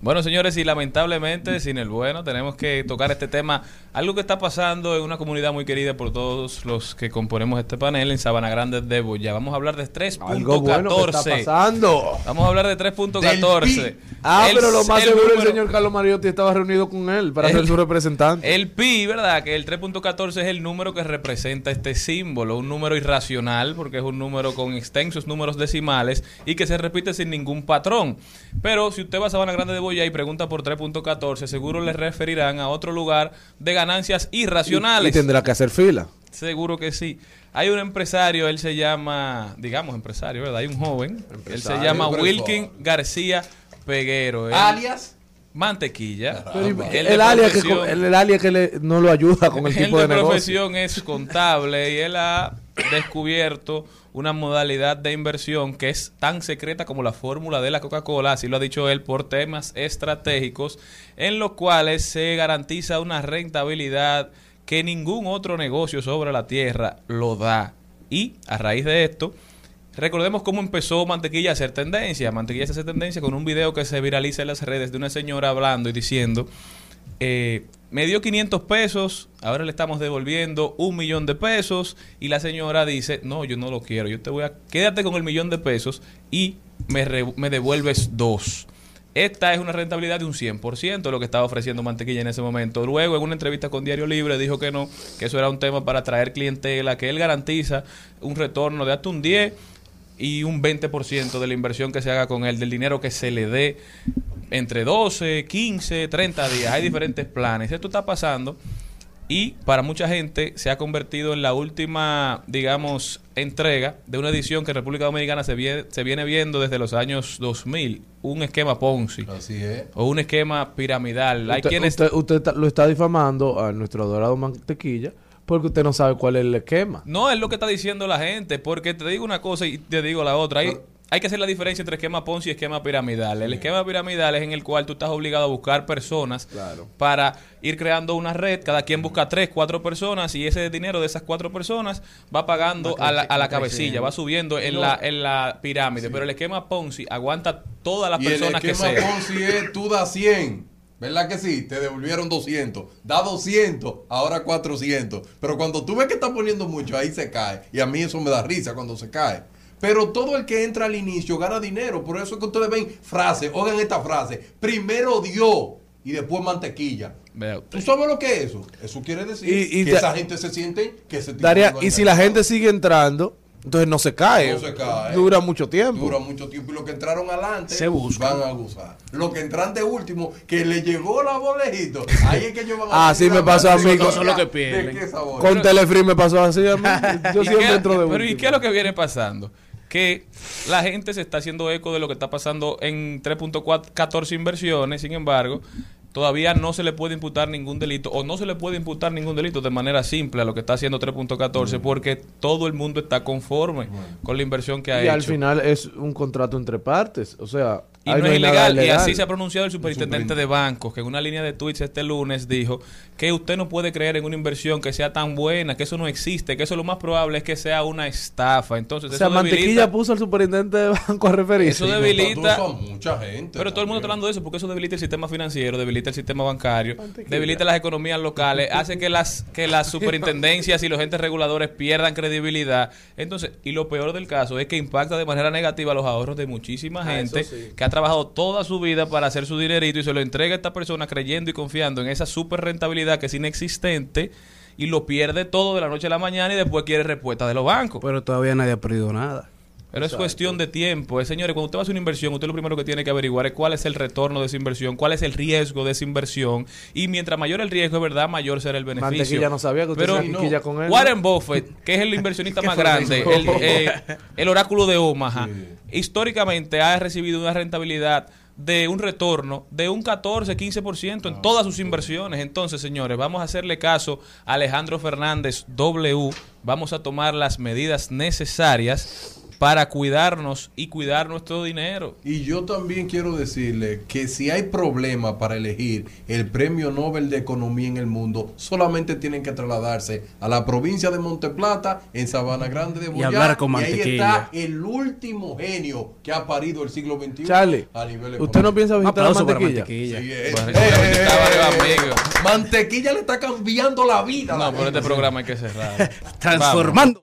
B: Bueno, señores, y lamentablemente, sin el bueno, tenemos que tocar este tema. Algo que está pasando en una comunidad muy querida por todos los que componemos este panel en Sabana Grande de Boya. Vamos a hablar de 3.14.
C: Algo bueno que está pasando.
B: Vamos a hablar de 3.14.
C: Ah,
B: El-
C: pero lo más
B: el
C: seguro el señor Carlos Mariotti estaba reunido con él para ser su representante.
B: El pi, ¿verdad? Que el 3.14 es el número que representa este símbolo, un número irracional, porque es un número con extensos números decimales y que se repite sin ningún patrón. Pero si usted va a Sabana Grande de Boya y pregunta por 3.14, seguro le referirán a otro lugar de ganancias irracionales.
C: y tendrá que hacer fila.
B: Seguro que sí. Hay un empresario, él se llama, digamos empresario, ¿verdad? Hay un joven, él se llama Wilkin García Peguero. Él-
D: Alias.
B: Mantequilla.
C: Pero, ¿y
B: Él de
C: el, alias que, el, el alias que le- no lo ayuda con el tipo de, negocio.
B: profesión es contable y él ha descubierto una modalidad de inversión que es tan secreta como la fórmula de la Coca-Cola, así lo ha dicho él, por temas estratégicos, en los cuales se garantiza una rentabilidad que ningún otro negocio sobre la tierra lo da. Y a raíz de esto, Recordemos cómo empezó Mantequilla a hacer tendencia. Mantequilla se hace tendencia con un video que se viraliza en las redes de una señora hablando y diciendo, eh, me dio 500 pesos, ahora le estamos devolviendo un millón de pesos y la señora dice, no, yo no lo quiero, yo te voy a, quédate con el millón de pesos y me, me devuelves dos. Esta es una rentabilidad de un 100% de lo que estaba ofreciendo Mantequilla en ese momento. Luego, en una entrevista con Diario Libre, dijo que no, que eso era un tema para atraer clientela, que él garantiza un retorno de hasta un 10 y un 20% de la inversión que se haga con él, del dinero que se le dé entre 12, 15, 30 días. Hay diferentes planes. Esto está pasando y para mucha gente se ha convertido en la última, digamos, entrega de una edición que en República Dominicana se viene, se viene viendo desde los años 2000, un esquema Ponzi.
D: Así es.
B: O un esquema piramidal. Hay
C: Usted,
B: quienes...
C: usted- lo está difamando a nuestro adorado mantequilla porque usted no sabe cuál es el esquema.
B: No, es lo que está diciendo la gente, porque te digo una cosa y te digo la otra. Hay, hay que hacer la diferencia entre esquema Ponzi y esquema piramidal. El esquema piramidal es en el cual tú estás obligado a buscar personas para ir creando una red. Cada quien busca tres, cuatro personas y ese dinero de esas cuatro personas va pagando
D: Va
B: a la, a la cabecilla, va subiendo en,
D: No.
B: la, en la pirámide. Pero el esquema Ponzi aguanta todas las
D: y el
B: personas que
D: esquema
B: sean.
D: Ponzi es tú das 100. ¿Verdad que sí? Te devolvieron 200. Da 200, ahora 400. Pero cuando tú ves que está poniendo mucho, ahí se cae. Y a mí eso me da risa cuando se cae. Pero todo el que entra al inicio gana dinero. Por eso es que ustedes ven frases. Oigan esta frase. Primero Dios y después mantequilla. ¿Tú sabes lo que es eso? Eso quiere decir
C: Y- y
D: que
C: da-
D: esa gente se siente que se
C: Daría,
D: tiene
C: y si la gente sigue entrando, entonces no se cae.
D: No se cae.
C: Dura mucho tiempo.
D: Dura mucho tiempo y los que entraron adelante
C: Se buscan.
D: van a gozar. Los que entran de último, que le llegó la bolejito, ahí es que ellos van
C: Ah, sí me pasó a mí con-
D: ¿De qué sabor?
C: Con Telefree me pasó así a mí. Yo
B: ¿Y
C: siempre
B: qué-
C: entro de
B: Pero ¿y qué es lo que viene pasando? Que la gente se está haciendo eco de lo que está pasando en 3.14 inversiones, sin embargo, todavía no se le puede imputar ningún delito o no se le puede imputar ningún delito de manera simple a lo que está haciendo 3.14 porque todo el mundo está conforme con la inversión que ha
C: Y
B: hecho.
C: al final es un contrato entre partes. O sea,
B: Y no, es ilegal. Y así se ha pronunciado el superintendente de bancos, que en una línea de tweets este lunes dijo que usted no puede creer en una inversión que sea tan buena, que eso no existe, que eso lo más probable es que sea una estafa. Entonces,
C: O sea,
B: eso
C: Mantequilla
B: debilita-
C: puso al superintendente de banco a referirse.
B: eso debilita.
D: mucha gente.
B: Pero todo el mundo está hablando de eso porque eso debilita el sistema financiero, debilita el sistema bancario, debilita las economías locales, hace que las que las superintendencias y los entes reguladores pierdan credibilidad. Entonces, y lo peor del caso es que impacta de manera negativa los ahorros de muchísima
C: Ah,
B: gente
C: sí.
B: que ha trabajado toda su vida para hacer su dinerito y se lo entrega a esta persona creyendo y confiando en esa super rentabilidad que es inexistente y lo pierde todo de la noche a la mañana y después quiere respuesta de los bancos.
M: Pero todavía nadie ha perdido nada.
B: Pero es cuestión de tiempo. Eh, señores, cuando usted va a hacer una inversión, usted lo primero que tiene que averiguar es cuál es el retorno de esa inversión, cuál es el riesgo de esa inversión. Y mientras mayor el riesgo, es verdad, mayor será el beneficio.
C: Mantequilla no sabía que usted
B: Pero
C: se quinquilla con él, ¿no?
B: Warren Buffett, que es el inversionista
C: ¿Qué
B: más grande, el, eh, el oráculo de Omaha, históricamente ha recibido una rentabilidad de un retorno de un 14, 15% en todas sus inversiones. Entonces, señores, vamos a hacerle caso a Alejandro Fernández W. Vamos a tomar las medidas necesarias para cuidarnos y cuidar nuestro dinero.
D: Y yo también quiero decirle que si hay problema para elegir el premio Nobel de Economía en el mundo, solamente tienen que trasladarse a la provincia de Monteplata, en Sabana Grande de Boyá,
M: hablar con
D: y ahí está el último genio que ha parido el siglo XXI
C: Charlie,
D: a nivel
C: ¿usted no piensa visitar a
D: Aplauso para
C: Mantequilla?
D: Mantequilla. Sí, eh, eh. Mantequilla le está cambiando la vida. a la
B: No, pero este programa hay que cerrar.
M: Transformando.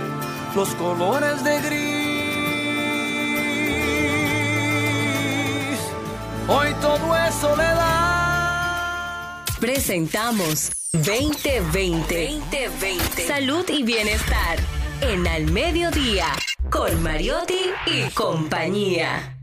N: los colores de gris. Hoy todo es soledad.
H: Presentamos 2020. 2020. Salud y bienestar. En Al Mediodía. Con Mariotti y compañía.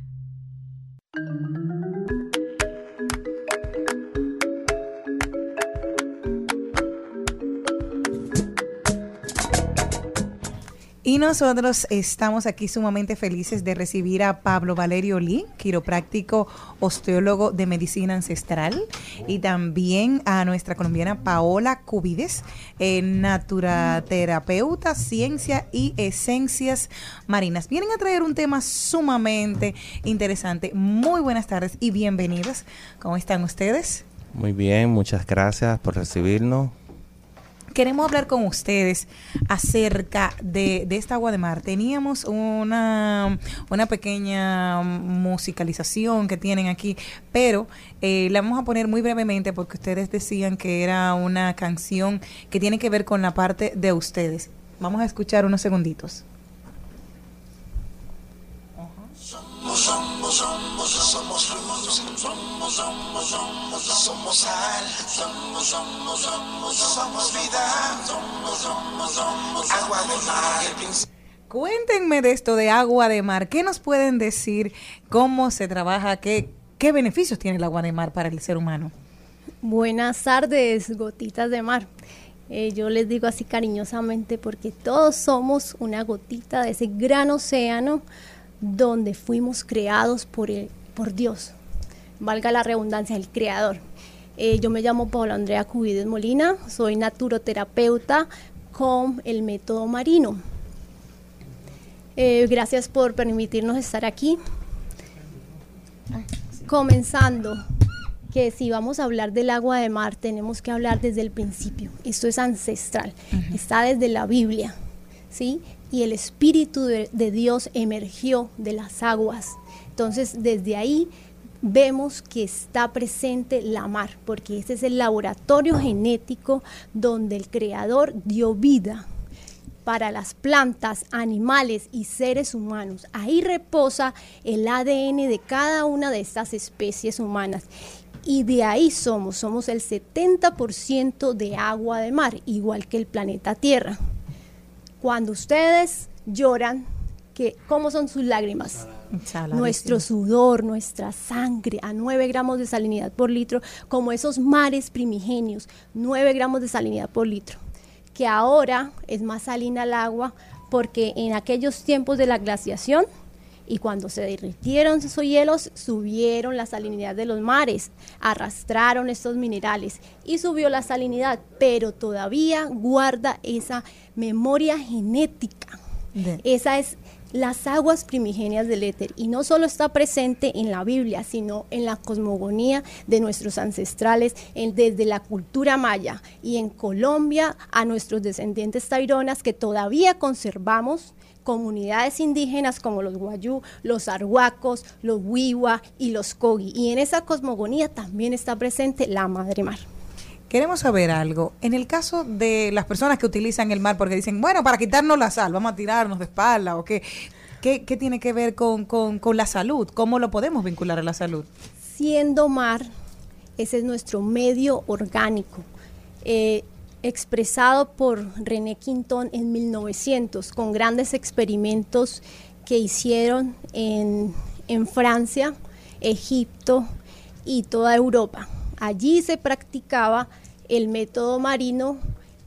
E: Y nosotros estamos aquí sumamente felices de recibir a Pablo Valerio Lee, quiropráctico osteólogo de medicina ancestral, y también a nuestra colombiana Paola Cubides, eh, naturaterapeuta, ciencia y esencias marinas. Vienen a traer un tema sumamente interesante. Muy buenas tardes y bienvenidos. ¿Cómo están ustedes?
O: Muy bien, muchas gracias por recibirnos.
E: Queremos hablar con ustedes acerca de, esta agua de mar. Teníamos una, una pequeña musicalización que tienen aquí, pero eh, la vamos a poner muy brevemente porque ustedes decían que era una canción que tiene que ver con la parte de ustedes. Vamos a escuchar unos segunditos.
A: Somos, somos, somos, somos sal, somos, somos, somos, somos vida, somos, somos, somos agua de mar.
E: Cuéntenme de esto de agua de mar. ¿Qué nos pueden decir? ¿Cómo se trabaja? ¿Qué, qué beneficios tiene el agua de mar para el ser humano?
P: Buenas tardes, gotitas de mar. Eh, yo les digo así cariñosamente porque todos somos una gotita de ese gran océano donde fuimos creados por, el, por Dios. Valga la redundancia, el creador. Eh, yo me llamo Paula Andrea Cubides Molina, soy naturoterapeuta con el método marino. Eh, gracias por permitirnos estar aquí. Comenzando, que si vamos a hablar del agua de mar, tenemos que hablar desde el principio. Esto es ancestral, está desde la Biblia, ¿sí? Y el Espíritu de, de Dios emergió de las aguas. Entonces, desde ahí vemos que está presente la mar, porque ese es el laboratorio genético donde el Creador dio vida para las plantas, animales y seres humanos. Ahí reposa el ADN de cada una de estas especies humanas. Y de ahí somos, somos el 70% de agua de mar, igual que el planeta Tierra. Cuando ustedes lloran, que, ¿cómo son sus lágrimas? Nuestro sudor, nuestra sangre, a 9 gramos de salinidad por litro, como esos mares primigenios, 9 gramos de salinidad por litro que ahora es más salina el agua porque en aquellos tiempos de la glaciación y cuando se derritieron esos hielos, subieron la salinidad de los mares, arrastraron estos minerales y subió la salinidad, pero todavía guarda esa memoria genética. Esa es las aguas primigenias del éter y no solo está presente en la Biblia, sino en la cosmogonía de nuestros ancestrales, en, desde la cultura maya y en Colombia a nuestros descendientes taironas que todavía conservamos comunidades indígenas como los guayú, los arhuacos, los huiwa y los kogi. Y en esa cosmogonía también está presente la madre mar.
E: Queremos saber algo. En el caso de las personas que utilizan el mar porque dicen, bueno, para quitarnos la sal, vamos a tirarnos de espalda o qué. ¿Qué, tiene que ver con, con, con la salud? ¿Cómo lo podemos vincular a la salud?
P: Siendo mar, ese es nuestro medio orgánico. Eh, expresado por René Quintón en 1900 con grandes experimentos que hicieron en, en Francia, Egipto y toda Europa. Allí se practicaba el método marino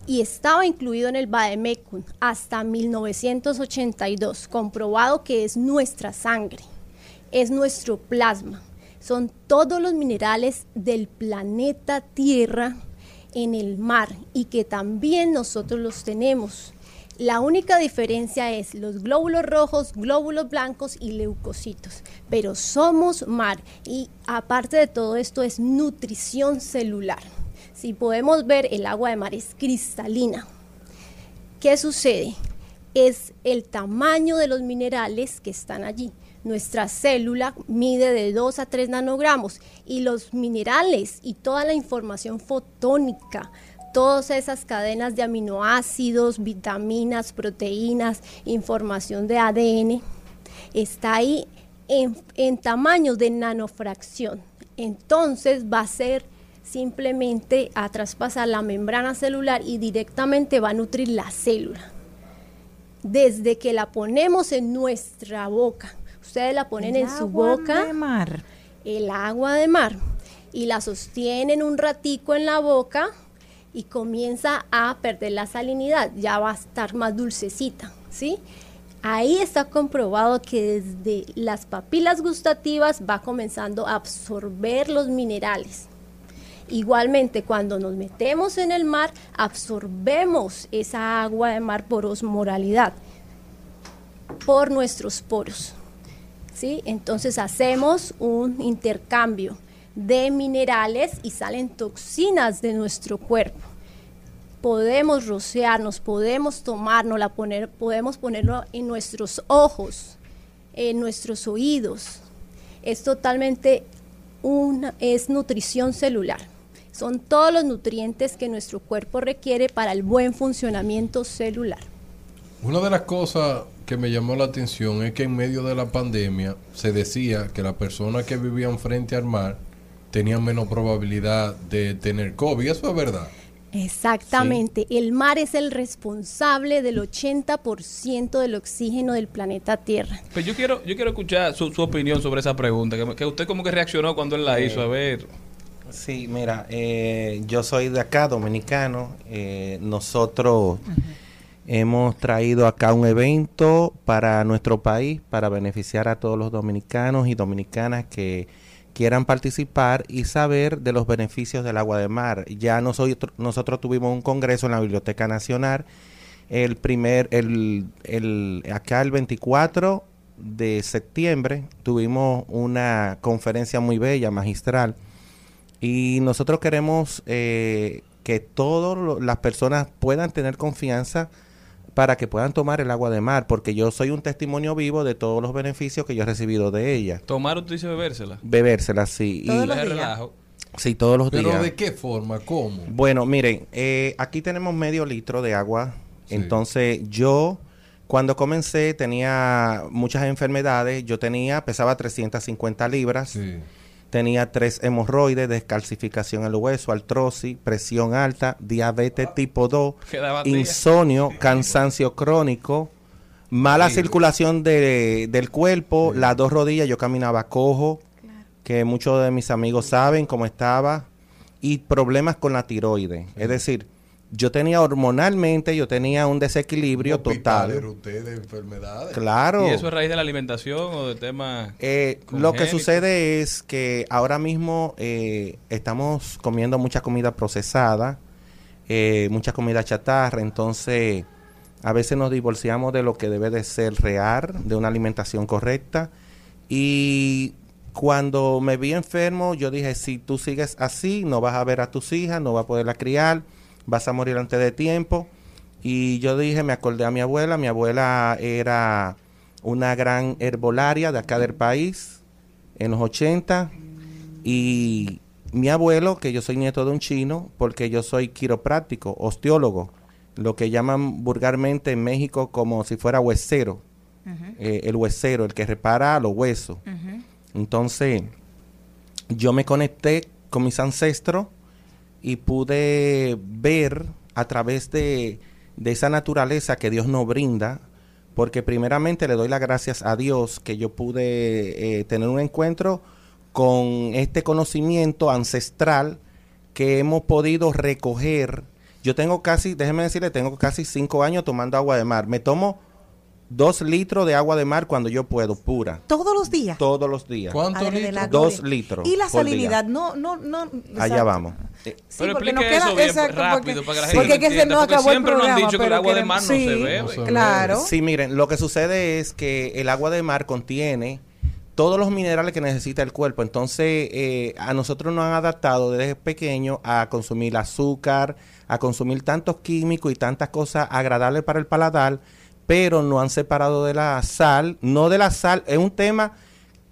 P: y estaba incluido en el Bademecum hasta 1982, comprobado que es nuestra sangre, es nuestro plasma, son todos los minerales del planeta Tierra en el mar y que también nosotros los tenemos. La única diferencia es los glóbulos rojos, glóbulos blancos y leucocitos. Pero somos mar y aparte de todo esto es nutrición celular. Si podemos ver, el agua de mar es cristalina. ¿Qué sucede? Es el tamaño de los minerales que están allí. Nuestra célula mide de 2 a 3 nanogramos y los minerales y toda la información fotónica todas esas cadenas de aminoácidos, vitaminas, proteínas, información de ADN, está ahí en, en tamaños de nanofracción. Entonces va a ser simplemente a traspasar la membrana celular y directamente va a nutrir la célula. Desde que la ponemos en nuestra boca, ustedes la ponen
E: El
P: en su
E: agua
P: boca,
E: de mar.
P: el agua de mar, y la sostienen un ratico en la boca y comienza a perder la salinidad, ya va a estar más dulcecita. ¿sí? Ahí está comprobado que desde las papilas gustativas va comenzando a absorber los minerales. Igualmente, cuando nos metemos en el mar, absorbemos esa agua de mar por osmoralidad, por nuestros poros. ¿sí? Entonces hacemos un intercambio de minerales y salen toxinas de nuestro cuerpo. Podemos rociarnos, podemos tomárnosla, poner, podemos ponerlo en nuestros ojos, en nuestros oídos. Es totalmente una, es nutrición celular. Son todos los nutrientes que nuestro cuerpo requiere para el buen funcionamiento celular.
D: Una de las cosas que me llamó la atención es que en medio de la pandemia se decía que las personas que vivían frente al mar tenían menos probabilidad de tener COVID. Eso es verdad.
P: Exactamente, el mar es el responsable del 80% del oxígeno del planeta Tierra.
B: Pues yo quiero, yo quiero escuchar su, su opinión sobre esa pregunta, que, que usted como que reaccionó cuando él la
O: Eh,
B: hizo, a ver.
O: Sí, mira, eh, yo soy de acá, dominicano. eh, nosotros hemos traído acá un evento para nuestro país, para beneficiar a todos los dominicanos y dominicanas que quieran participar y saber de los beneficios del agua de mar. Ya nosotros, nosotros tuvimos un congreso en la Biblioteca Nacional, el primer, el, acá el 24 de septiembre tuvimos una conferencia muy bella, magistral, y nosotros queremos eh, que todas las personas puedan tener confianza para que puedan tomar el agua de mar, porque yo soy un testimonio vivo de todos los beneficios que yo he recibido de ella.
B: Tomar, usted dice bebérsela.
O: Bebérsela, sí.
B: Todos
O: y-
B: los días. Relajo.
O: Sí, todos los
D: Pero
O: días.
D: ¿de qué forma? ¿Cómo?
O: Bueno, miren, eh, aquí tenemos medio litro de agua. Entonces, yo cuando comencé tenía muchas enfermedades. Yo tenía, pesaba 350 libras. Tenía tres hemorroides, descalcificación en el hueso, artrosis, presión alta, diabetes tipo 2,
B: Quedaba día.
O: insomnio, cansancio crónico, mala
B: Sí.
O: circulación de- del cuerpo, las dos rodillas, yo caminaba cojo, que muchos de mis amigos saben cómo estaba, y problemas con la tiroides. Es decir, yo tenía hormonalmente, yo tenía un desequilibrio total.
D: Usted de enfermedades.
O: Claro.
B: ¿Y eso es raíz de la alimentación o de temas
O: Eh, lo que sucede es que ahora mismo eh, estamos comiendo mucha comida procesada, eh, mucha comida chatarra, entonces a veces nos divorciamos de lo que debe de ser real, de una alimentación correcta. Y cuando me vi enfermo, yo dije, si tú sigues así, no vas a ver a tus hijas, no vas a poderla criar, vas a morir antes de tiempo. Y yo dije, me acordé a mi abuela, mi abuela era una gran herbolaria de acá del país en los 80 y mi abuelo, que yo soy nieto de un chino, porque yo soy quiropráctico, osteólogo, lo que llaman vulgarmente en México como si fuera huesero, eh, el huesero, el que repara los huesos. Entonces, yo me conecté con mis ancestros y pude ver a través de, de esa naturaleza que Dios nos brinda, porque primeramente le doy las gracias a Dios que yo pude eh, tener un encuentro con este conocimiento ancestral que hemos podido recoger. Yo tengo casi, déjeme decirle, tengo casi cinco años tomando agua de mar. Me tomo dos litros de agua de mar cuando yo puedo, pura.
E: Todos los días.
O: Todos los días.
E: La
O: Dos litros.
E: Y la salinidad, no, no, no.
O: Allá vamos.
E: Sí,
B: Pero
E: porque nos queda-
B: eso bien
E: exacto,
B: rápido
E: porque-
B: para que la gente
E: porque
B: lo
E: es que se
B: entienda,
E: nos
B: porque
E: acabó el
B: siempre nos han
E: programa,
B: dicho que el agua de mar no se
E: sí,
B: bebe.
E: no se Claro.
O: Sí, miren, lo que sucede es que el agua de mar contiene todos los minerales que necesita el cuerpo. Entonces, eh, a nosotros nos han adaptado desde pequeño a consumir azúcar, a consumir tantos químicos y tantas cosas agradables para el paladar, pero no han separado de la sal, no de la sal, es un tema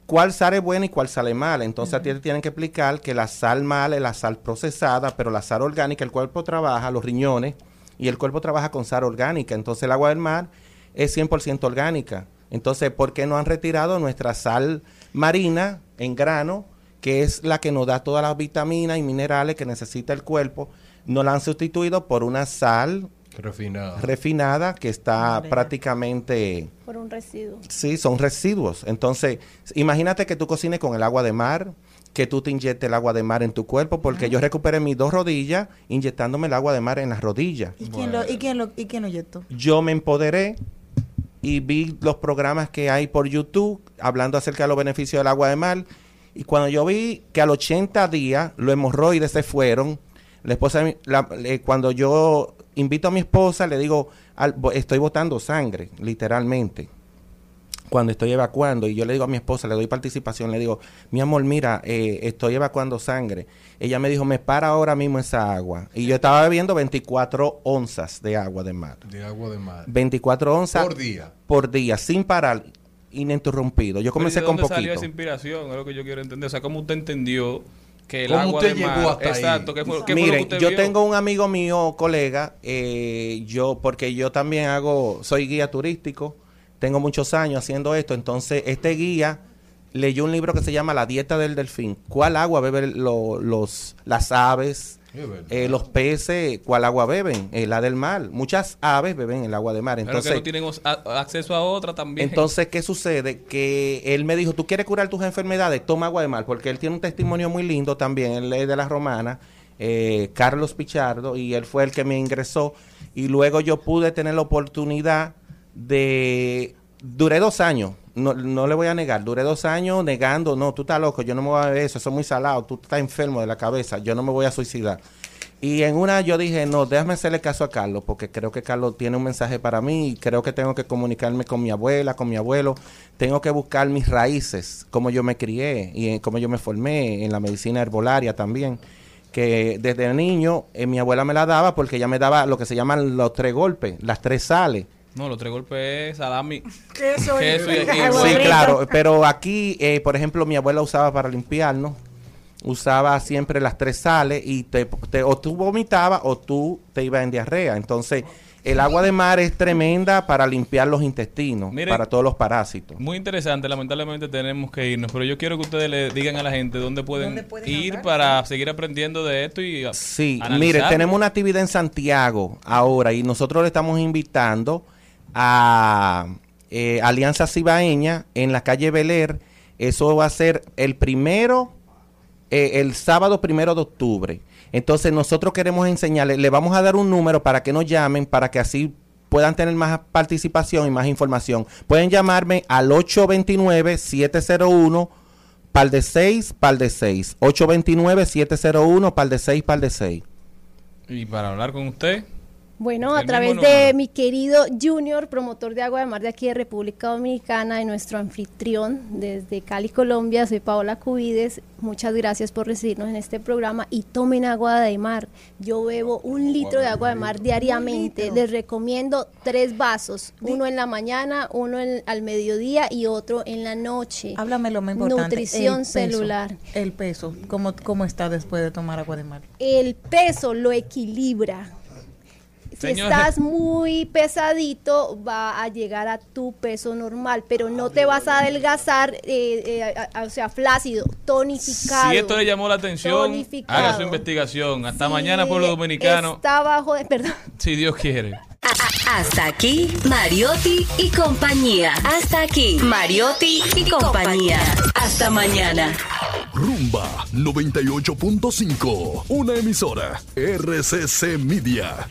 O: cuál sal es buena y cuál sal es mala. Entonces a ti te tienen que explicar que la sal mala es la sal procesada, pero la sal orgánica, el cuerpo trabaja, los riñones, y el cuerpo trabaja con sal orgánica. Entonces el agua del mar es 100% orgánica. Entonces, ¿por qué no han retirado nuestra sal marina en grano, que es la que nos da todas las vitaminas y minerales que necesita el cuerpo? No la han sustituido por una sal
D: Refinada.
O: refinada que está prácticamente...
P: Por un residuo.
O: Sí, son residuos. Entonces, imagínate que tú cocines con el agua de mar, que tú te inyectes el agua de mar en tu cuerpo, porque yo recuperé mis dos rodillas inyectándome el agua de mar en las rodillas.
E: ¿Y quién lo, y quién lo, y quién lo inyectó?
O: Yo me empoderé y vi los programas que hay por YouTube hablando acerca de los beneficios del agua de mar. Y cuando yo vi que al 80 días los hemorroides se fueron, la esposa, de mi- la- le- cuando yo invito a mi esposa, le digo, al- bo- estoy botando sangre, literalmente cuando estoy evacuando y yo le digo a mi esposa, le doy participación, le digo, mi amor, mira, eh, estoy evacuando sangre. Ella me dijo, me para ahora mismo esa agua. Y yo estaba bebiendo 24 onzas de agua de mar.
D: De agua de mar.
O: 24 onzas
D: Por día.
O: Por día, sin parar, ininterrumpido. Yo comencé
B: ¿De
O: con
B: salió
O: poquito.
B: esa inspiración? Es lo que yo quiero entender. O sea, ¿cómo usted entendió que el
D: ¿Cómo
B: agua
D: usted
B: de mar...
D: llegó hasta ahí?
B: Exacto. ¿qué fue, qué fue lo que
O: Miren, yo
B: vio?
O: tengo un amigo mío, colega, eh, yo, porque yo también hago, soy guía turístico, tengo muchos años haciendo esto, entonces este guía leyó un libro que se llama La dieta del delfín. ¿Cuál agua beben lo- los, las aves? Eh, los peces, ¿cuál agua beben? Eh, la del mar. Muchas aves beben el agua de mar.
B: Pero
O: Entonces,
B: que no tienen a- acceso a otra también.
O: entonces, ¿qué sucede? Que él me dijo, ¿tú quieres curar tus enfermedades? Toma agua de mar, porque él tiene un testimonio muy lindo también, él es de la romana, eh, Carlos Pichardo, y él fue el que me ingresó, y luego yo pude tener la oportunidad de... Duré dos años, no, no le voy a negar, duré dos años negando, no, tú estás loco, yo no me voy a beber eso, eso es muy salado, tú estás enfermo de la cabeza, yo no me voy a suicidar. Y en una yo dije, no, déjame hacerle caso a Carlos, porque creo que Carlos tiene un mensaje para mí creo que tengo que comunicarme con mi abuela, con mi abuelo. Tengo que buscar mis raíces, cómo yo me crié y cómo yo me formé en la medicina herbolaria también. Que desde niño eh, mi abuela me la daba porque ella me daba lo que se llaman los tres golpes, las tres sales.
B: No, los tres golpes es salami.
E: Queso y-
B: Queso y- y
O: Sí, claro, pero aquí, eh, por ejemplo, mi abuela usaba para limpiarnos, usaba siempre las tres sales y te, te- o tú vomitabas o tú te ibas en diarrea. Entonces, el agua de mar es tremenda para limpiar los intestinos,
B: Miren,
O: para todos los parásitos.
B: Muy interesante, lamentablemente tenemos que irnos, pero yo quiero que ustedes le digan a la gente dónde pueden, ir para seguir aprendiendo de esto y a-
O: Sí, mire, tenemos una actividad en Santiago ahora y nosotros le estamos invitando a eh, Alianza Cibaeña en la calle Beler. Eso va a ser el primero, eh, el sábado primero de octubre. Entonces nosotros queremos enseñarles, le vamos a dar un número para que nos llamen, para que así puedan tener más participación y más información. Pueden llamarme al 829-701 par de 6, par de 6. 829-701 par de 6, par de 6.
B: Y para hablar con usted,
P: Bueno, a través de mi querido Junior, promotor de agua de mar de aquí de República Dominicana, y nuestro anfitrión desde Cali, Colombia, soy Paola Cubides. Muchas gracias por recibirnos en este programa y tomen agua de mar. Yo bebo un litro de agua de mar diariamente. Les recomiendo tres vasos, uno en la mañana, uno en- al mediodía y otro en la noche.
E: Háblame lo más importante.
P: Nutrición
E: el peso.
P: celular.
E: El peso. ¿Cómo, ¿Cómo está después de tomar agua de mar?
P: El peso lo equilibra. Si
E: Señora.
P: estás muy pesadito, va a llegar a tu peso normal, pero no te vas a adelgazar, eh, eh, a- a- o sea, flácido, tonificado.
B: si esto le llamó la atención,
P: Tonificado.
B: haga su investigación. Hasta
P: Sí,
B: mañana, pueblo dominicano,
P: Está bajo de, perdón.
B: si Dios quiere.
H: Hasta aquí, Mariotti y compañía. Hasta aquí, Mariotti y compañía. Hasta mañana.
J: Rumba 98.5, una emisora RCC Media.